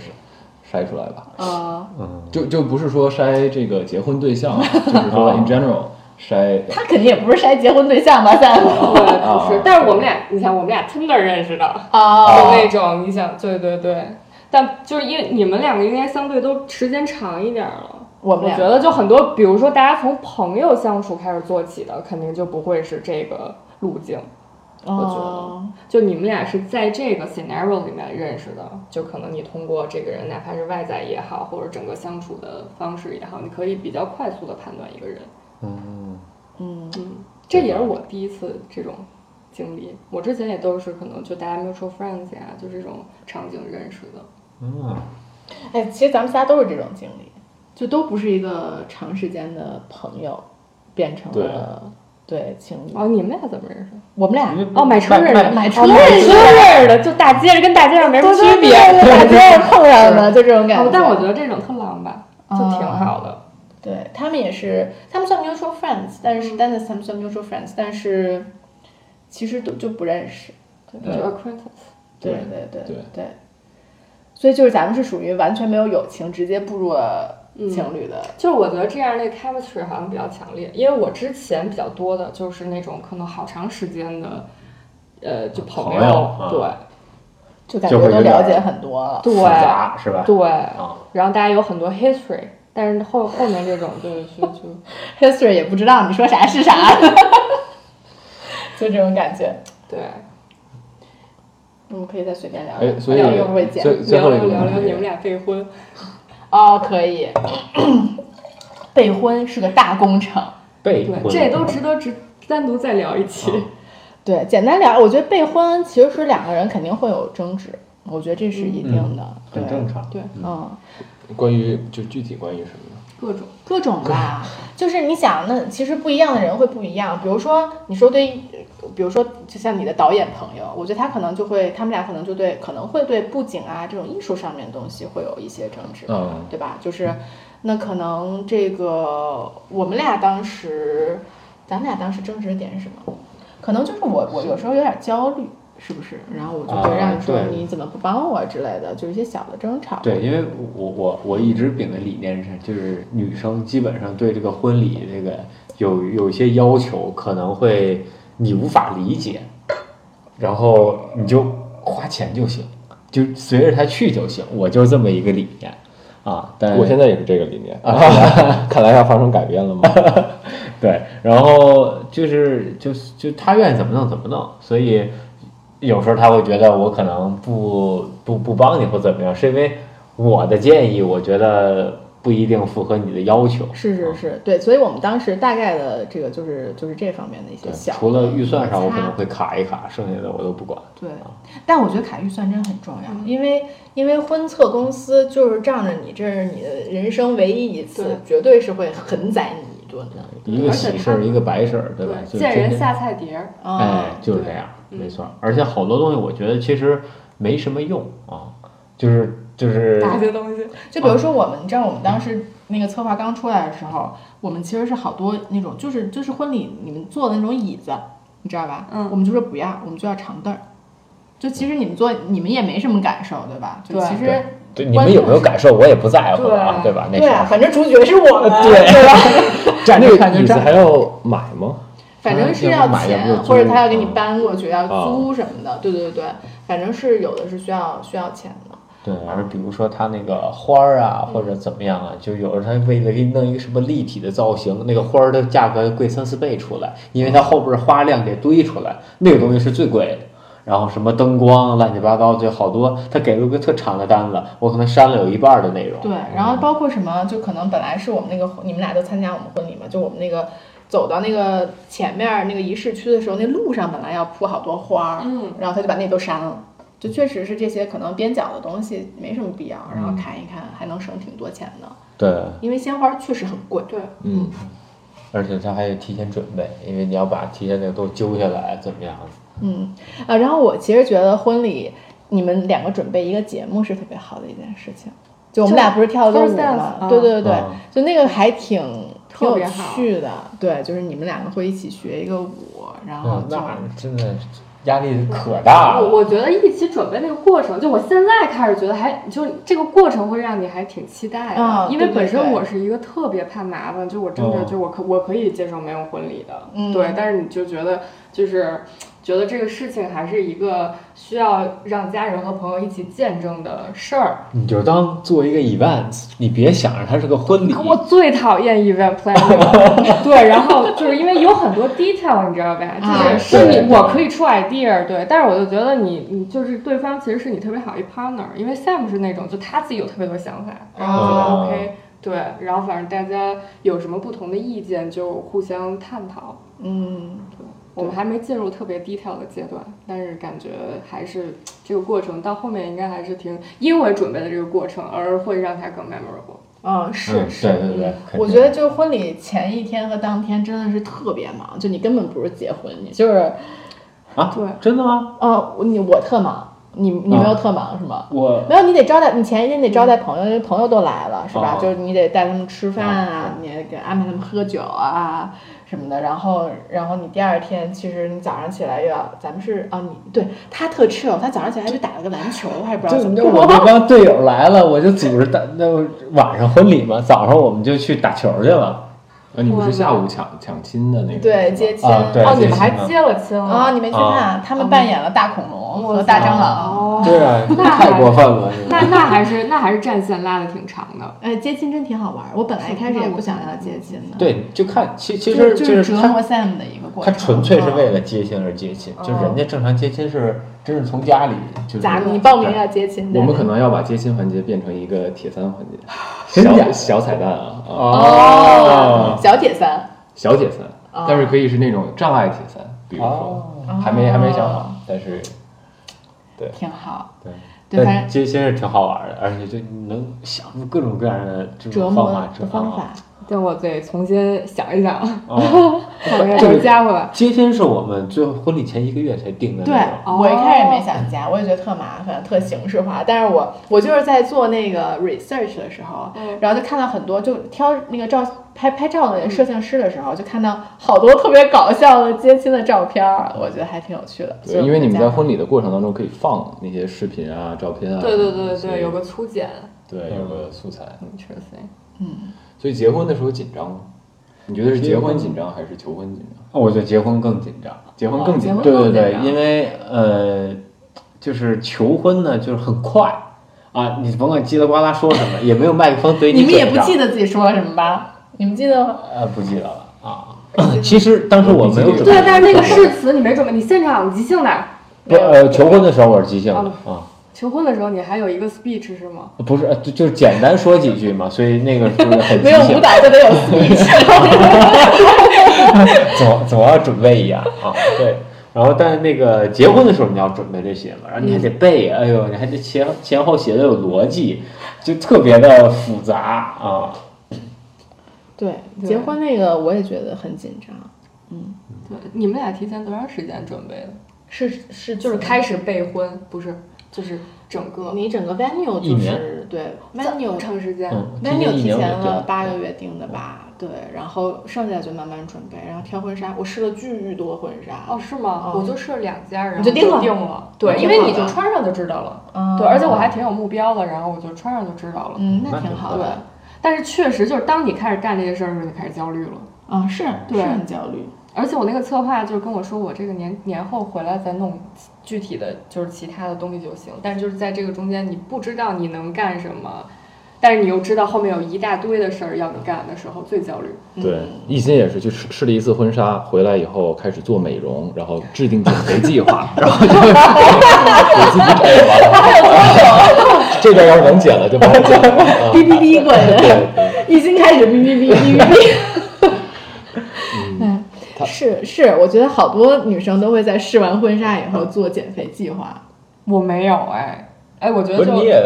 筛出来吧。啊，就就不是说筛这个结婚对象，就是说 in general 筛。他肯定也不是筛结婚对象吧？在对，不是，但是我们俩，你想，我们俩 Tinder 认识的，啊就那种，你想，对对对，但就是因为你们两个应该相对都时间长一点了。我们俩我觉得就很多，比如说大家从朋友相处开始做起的，肯定就不会是这个路径。我觉得哦就你们俩是在这个 scenario 里面认识的，就可能你通过这个人，哪怕是外在也好，或者整个相处的方式也好，你可以比较快速的判断一个人。嗯，嗯嗯，这也是我第一次这种经历。我之前也都是可能就大家 mutual friends 呀，就这种场景认识的。嗯，哎，其实咱们仨都是这种经历，就都不是一个长时间的朋友，变成了对情侣。哦，你们俩怎么认识？我们俩哦，买车认识，买车认识车认识的，就大街上跟大街上没什么区别。大街上碰上的，就这种感觉。哦，但我觉得这种特浪漫，就挺好的。对他们也是，他们算 mutual friends，但是 Dennis 他们算 mutual friends，但是其实都就不认识。就 acquaintance。对对对对对对，所以就是咱们是属于完全没有友情，直接步入了情侣的。就是我觉得这样那 chemistry 好像比较强烈，因为我之前比较多的就是那种可能好长时间的，呃，就朋朋友啊对就感觉都了解很多了。对复杂是吧？对，啊，然后大家有很多 history，但是后后面这种就是就就 History 也不知道你说啥是啥，就这种感觉。对，我们可以再随便聊哎，聊，所以聊用未见。最最后一个聊聊聊你们俩备婚，哦，可以。备婚是个大工程。备婚，这都值得值单独再聊一期。对，简单聊，我觉得备婚其实是两个人肯定会有争执，我觉得这是一定的，对很正。常。对，嗯，关于就具体关于什么呢？各种各种吧，就是你想，那其实不一样的人会不一样。比如说，你说对，比如说，就像你的导演朋友，我觉得他可能就会，他们俩可能就对，可能会对布景啊这种艺术上面的东西会有一些争执，嗯对吧？就是，那可能这个我们俩当时，咱们俩当时争执的点是什么？可能就是我，我有时候有点焦虑，是不是？然后我就会啊让你说你怎么不帮我之类的，就是一些小的争吵。对，因为我我我一直秉的理念是，就是女生基本上对这个婚礼这个有有一些要求，可能会你无法理解，然后你就花钱就行，就随着他去就行，我就这么一个理念啊。但我现在也是这个理念啊 看来要发生改变了吗？对，然后就是就是就他愿意怎么弄怎么弄，所以有时候他会觉得我可能不不不帮你或怎么样，是因为我的建议，我觉得不一定符合你的要求。是是是，对，所以我们当时大概的这个就是就是这方面的一些对，小，除了预算上我可能会卡一卡，剩下的我都不管。对，但我觉得卡预算真的很重要，因为因为婚策公司就是仗着你这是你的人生唯一一次，绝对是会狠宰你一顿的。一个喜事儿，一个白事儿，对吧？见人下菜碟儿。啊哎，就是这样，没错。而且好多东西，我觉得其实没什么用啊，就是就是哪些东西？就比如说我们，你知道我们当时那个策划刚出来的时候，我们其实是好多那种就是就是婚礼你们坐的那种椅子，你知道吧？嗯我们就说不要，我们就要长凳儿。就其实你们坐，你们也没什么感受，对吧？就对其实对对你们有没有感受，我也不在乎啊，对对吧？那对啊，反正主角是我们，对 那个椅子还要买吗？反正是要钱，或者他要给你嗯搬过去，要啊租什么的。对对对，反正是有的是需要需要钱的。对，而比如说他那个花儿啊，或者怎么样啊，就有时候他为了给你弄一个什么立体的造型，那个花儿的价格贵三四倍出来，因为它后边儿花量给堆出来，那个东西是最贵的。然后什么灯光乱七八糟，就好多，他给了个特长的单子，我可能删了有一半儿的内容。对，然后包括什么，就可能本来是我们那个，你们俩都参加我们婚礼嘛，就我们那个走到那个前面儿那个仪式区的时候，那路上本来要铺好多花儿，嗯，然后他就把那都删了。就确实是这些可能边角的东西没什么必要，然后看一看还能省挺多钱的，对，因为鲜花确实很贵。对，嗯，而且他还得提前准备，因为你要把提前那个都揪下来，怎么样？嗯啊，然后我其实觉得婚礼你们两个准备一个节目是特别好的一件事情。就我们俩不是跳了个 First 舞？啊对对对，嗯就那个还挺特别好趣的。对，就是你们两个会一起学一个舞，然后嗯，就那真的压力可大了。我我觉得一起准备那个过程，就我现在开始觉得还就这个过程会让你还挺期待的，啊因为本身我是一个特别怕麻烦，就我真的嗯就我可我可以接受没有婚礼的，嗯对，但是你就觉得就是觉得这个事情还是一个需要让家人和朋友一起见证的事儿。你就当做一个 event，你别想着它是个婚礼。我最讨厌 event planning 了，对，然后就是因为有很多 detail，你知道吧？啊就是是是你我可以出 idea，对，但是我就觉得你你就是对方其实是你特别好一 partner，因为 Sam 是那种就他自己有特别多想法，然后觉得哦 OK，对，然后反正大家有什么不同的意见就互相探讨。嗯，我们还没进入特别 detail 的阶段，但是感觉还是这个过程到后面应该还是挺因为准备的这个过程而会让它更 memorable。嗯，是嗯是，对对对，肯定我觉得就是婚礼前一天和当天真的是特别忙，就你根本不是结婚，你就是啊，对真的吗？啊，你我特忙，你你没有特忙是吗？我没有，你得招待，你前一天得招待朋友，因为朋友都来了，是吧？哦就是你得带他们吃饭啊，你得给安排他们喝酒啊什么的。然后，然后你第二天，其实你早上起来又要，咱们是啊，你对他特 chill，他早上起来还去打了个篮球，还不知道怎么就我那帮队友来了，我就组织打那晚上婚礼嘛，早上我们就去打球去了。啊，你们是下午抢抢亲的那个？对接亲啊对哦，你们还接了亲了啊，你没去看，他们扮演了大恐龙和大蟑螂。哦，对啊，那太过分了。那那还是那还是战线拉的挺长的。哎，接亲真挺好玩儿。我本来一开始也不想要接亲的，，对，就看其其实就是折他磨 Sam 的一个过程他。纯粹是为了了接亲而接亲，就是人家正常接亲是真是从家里就是咋？你报名要接亲的？我们可能要把接亲环节变成一个铁三环节，小小彩蛋啊啊，哦，小铁三。小铁三哦，但是可以是那种障碍铁三，比如说哦，还没还没想好，但是对挺好。对。但接亲是挺好玩的，而且就能想出各种各样的这折种方法方法。对，我得重新想一想，哦，把这个加回来。接亲是我们最后婚礼前一个月才定的对。我一开始也没想加，我也觉得特麻烦、特形式化。但是我我就是在做那个 research 的时候，嗯然后就看到很多，就挑那个照拍拍照的摄像师的时候，就看到好多特别搞笑的接亲的照片儿，我觉得还挺有趣的。对，我因为你们在婚礼的过程当中可以放那些视频啊、照片啊，对对对对，有个粗剪对有个素材。，interesting。嗯，所以结婚的时候紧张吗？你觉得是结婚紧张还是求婚紧张？我觉得结婚更紧张。结婚更紧张。对对对，因为呃，就是求婚呢，就是很快啊，你甭管叽里呱啦说什么，也没有麦克风怼你们也不记得自己说了什么吧？你们记得吗？呃，不记得了啊。其实当时我没有准备，对，但是那个誓词你没准备，你现场即兴的。不呃，求婚的时候我是即兴的啊，求婚的时候你还有一个 speech 是吗？不是，就就是简单说几句嘛，所以那个是不是很 没有舞蹈就得有 speech。总总要准备一样啊，对。然后，但是那个结婚的时候你要准备这些嘛，然后你还得背，哎呦，你还得前前后写的有逻辑，就特别的复杂啊。对，结婚那个我也觉得很紧张。嗯对，你们俩提前多长时间准备的？是是，就是开始备婚，不是，就是整个你整个 venue 就是对 venue 长时间。嗯，venue 提前了八个月定的吧，对，然后剩下就慢慢准备，然后挑婚纱，我试了巨多婚纱，哦，是吗？嗯我就试了两家，然后就定了定了。对，嗯因为你就穿上就知道了。嗯对，而且我还挺有目标的，然后我就穿上就知道了。嗯，那挺好的对，但是确实就是当你开始干这些事儿的时候，你就开始焦虑了。啊，是对是很焦虑，而且我那个策划就是跟我说，我这个年年后回来再弄具体的就是其他的东西就行。但是就是在这个中间，你不知道你能干什么，但是你又知道后面有一大堆的事儿要你干的时候，最焦虑。对，一心也是去试试了一次婚纱，回来以后开始做美容，然后制定减肥计划，然后就 给自己整完了。这边要是能减了就把它剪了。啊哔哔哔滚对去，对一心开始哔哔哔哔哔是是，我觉得好多女生都会在试完婚纱以后做减肥计划。我没有哎，哎，我觉得你也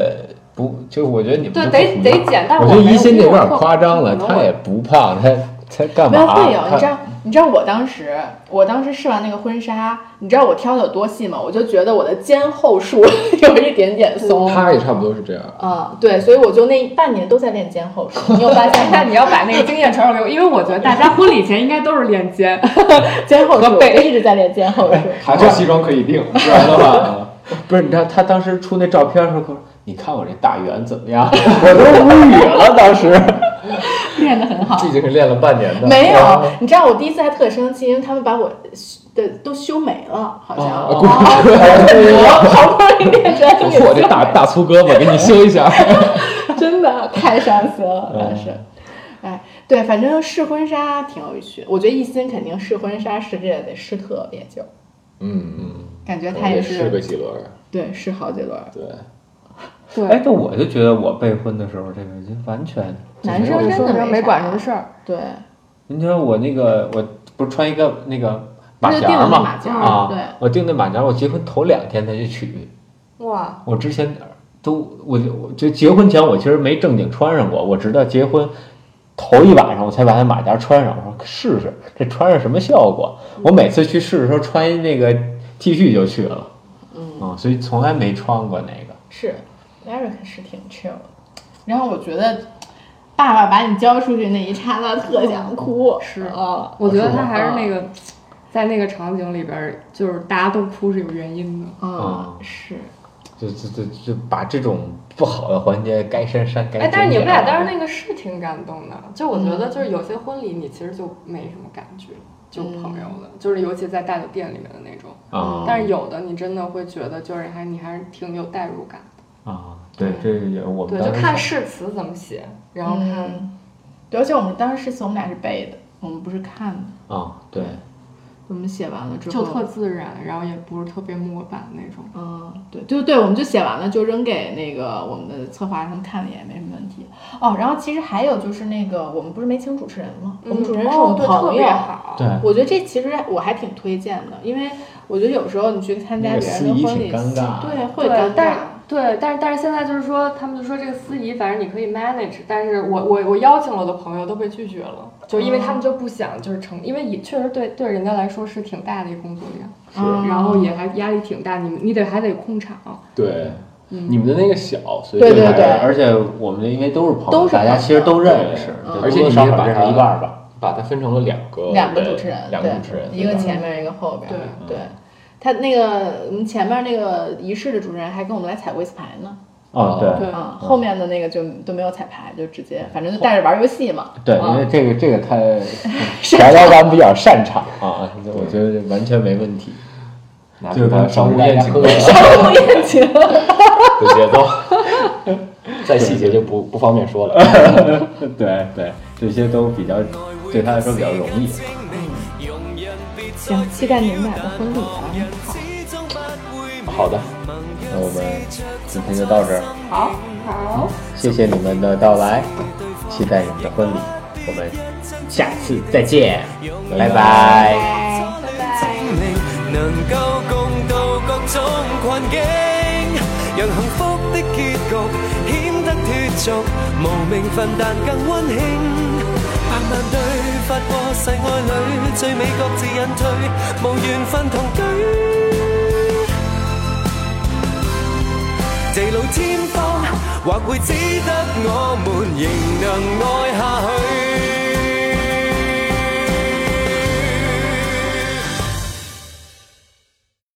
不，就我觉得你们对得得减，但我觉得一是没有心这有点夸张了，可能我他也不胖，她她干嘛？会有，你知道？你知道我当时，我当时试完那个婚纱，你知道我挑的有多细吗？我就觉得我的肩后束 有一点点松。他也差不多是这样。嗯，对，所以我就那半年都在练肩后束。你有发现那？你要把那个经验传授给我，因为我觉得大家婚礼前应该都是练肩。肩后束，背一直在练肩后束。还好西装可以定，不然的话，不是，你知道他当时出那照片的时候，跟我说：“你看我这大圆怎么样？”我都无语了，当时。练得很好。毕竟是练了半年的。没有，你知道我第一次还特生气，因为他们把我的都修没了，好像。哦我好不容易练出来，他们给我这大大粗胳膊给你修一下。真的太伤心了，当时。哎，对，反正试婚纱挺有趣。我觉得一心肯定试婚纱试这也得试特别久，嗯嗯，感觉他也是试个是几轮儿。对试好几轮。对，对哎，但我就觉得我备婚的时候，这个就完全男生真的没没管什么事儿。对，你知道我那个，我不是穿一个那个马甲嘛了马甲啊，对我订的马甲，我结婚头两天才去取。哇，我之前都，我就我就结婚前我其实没正经穿上过，我直到结婚头一晚上我才把那马甲穿上，我说试试这穿上什么效果。我每次去试的时候穿一那个 T 恤就去了，嗯，所以从来没穿过那个。是，Eric 是挺 chill 的。然后我觉得爸爸把你交出去那一刹那特想哭，是啊，我觉得他还是啊那个，在那个场景里边儿，就是大家都哭是有原因的。嗯啊，是。就就就就把这种不好的环节该删删该哎，但是你们俩当时那个是挺感动的，就我觉得就是有些婚礼你其实就没什么感觉，就朋友的，就是尤其在大酒店里面的那种。啊但是有的你真的会觉得就是还你还是挺有代入感。啊，对，这也我们对，就看誓词怎么写，然后看嗯，对，而且我们当时誓词我们俩是背的，我们不是看的。啊，对，我们写完了之后就，特自然，然后也不是特别模板那种。嗯，对，就对，我们就写完了，就扔给那个我们的策划，让他们看了也没什么问题。哦，然后其实还有就是那个，我们不是没请主持人吗？我们主持人是我哦对特们朋友。别好。对我觉得这其实我还挺推荐的，因为我觉得有时候你去参加别人的婚礼，对，会对尴，尬。对，但是但是现在就是说，他们就说这个司仪，反正你可以 manage，但是我我我邀请了我的朋友都被拒绝了，就因为他们就不想就是成，因为也确实对对人家来说是挺大的一个工作量，是然后也还压力挺大，你们你得还得控场，对，嗯。你们的那个小，所以对对还对。而且我们因为都是朋友，都是大家其实都认识，而且你也把它一半吧。把它分成了两个两个主持人，两个主持人，一个前面一个后边，对。对。他那个我们前面那个仪式的主持人还跟我们来踩过一次牌呢，哦，对对啊，后面的那个就都没有彩排，就直接反正就带着玩游戏嘛。对，啊因为这个这个他白老板比较擅长啊，我觉得完全没问题。就是他商务宴请的商务宴请，的节奏，再细节就不不方便说了。对对，这些都比较对他来说比较容易。行，期待你们俩的婚礼啊！好，好的，那我们今天就到这儿，好，好，谢谢你们的到来，期待你们的婚礼，我们下次再见，拜拜。拜拜。得脱俗，無名份但更温馨。百万对发过誓爱侣，最尾各自隐退，无缘分同居。地老天荒，或会只得我们仍能爱下去。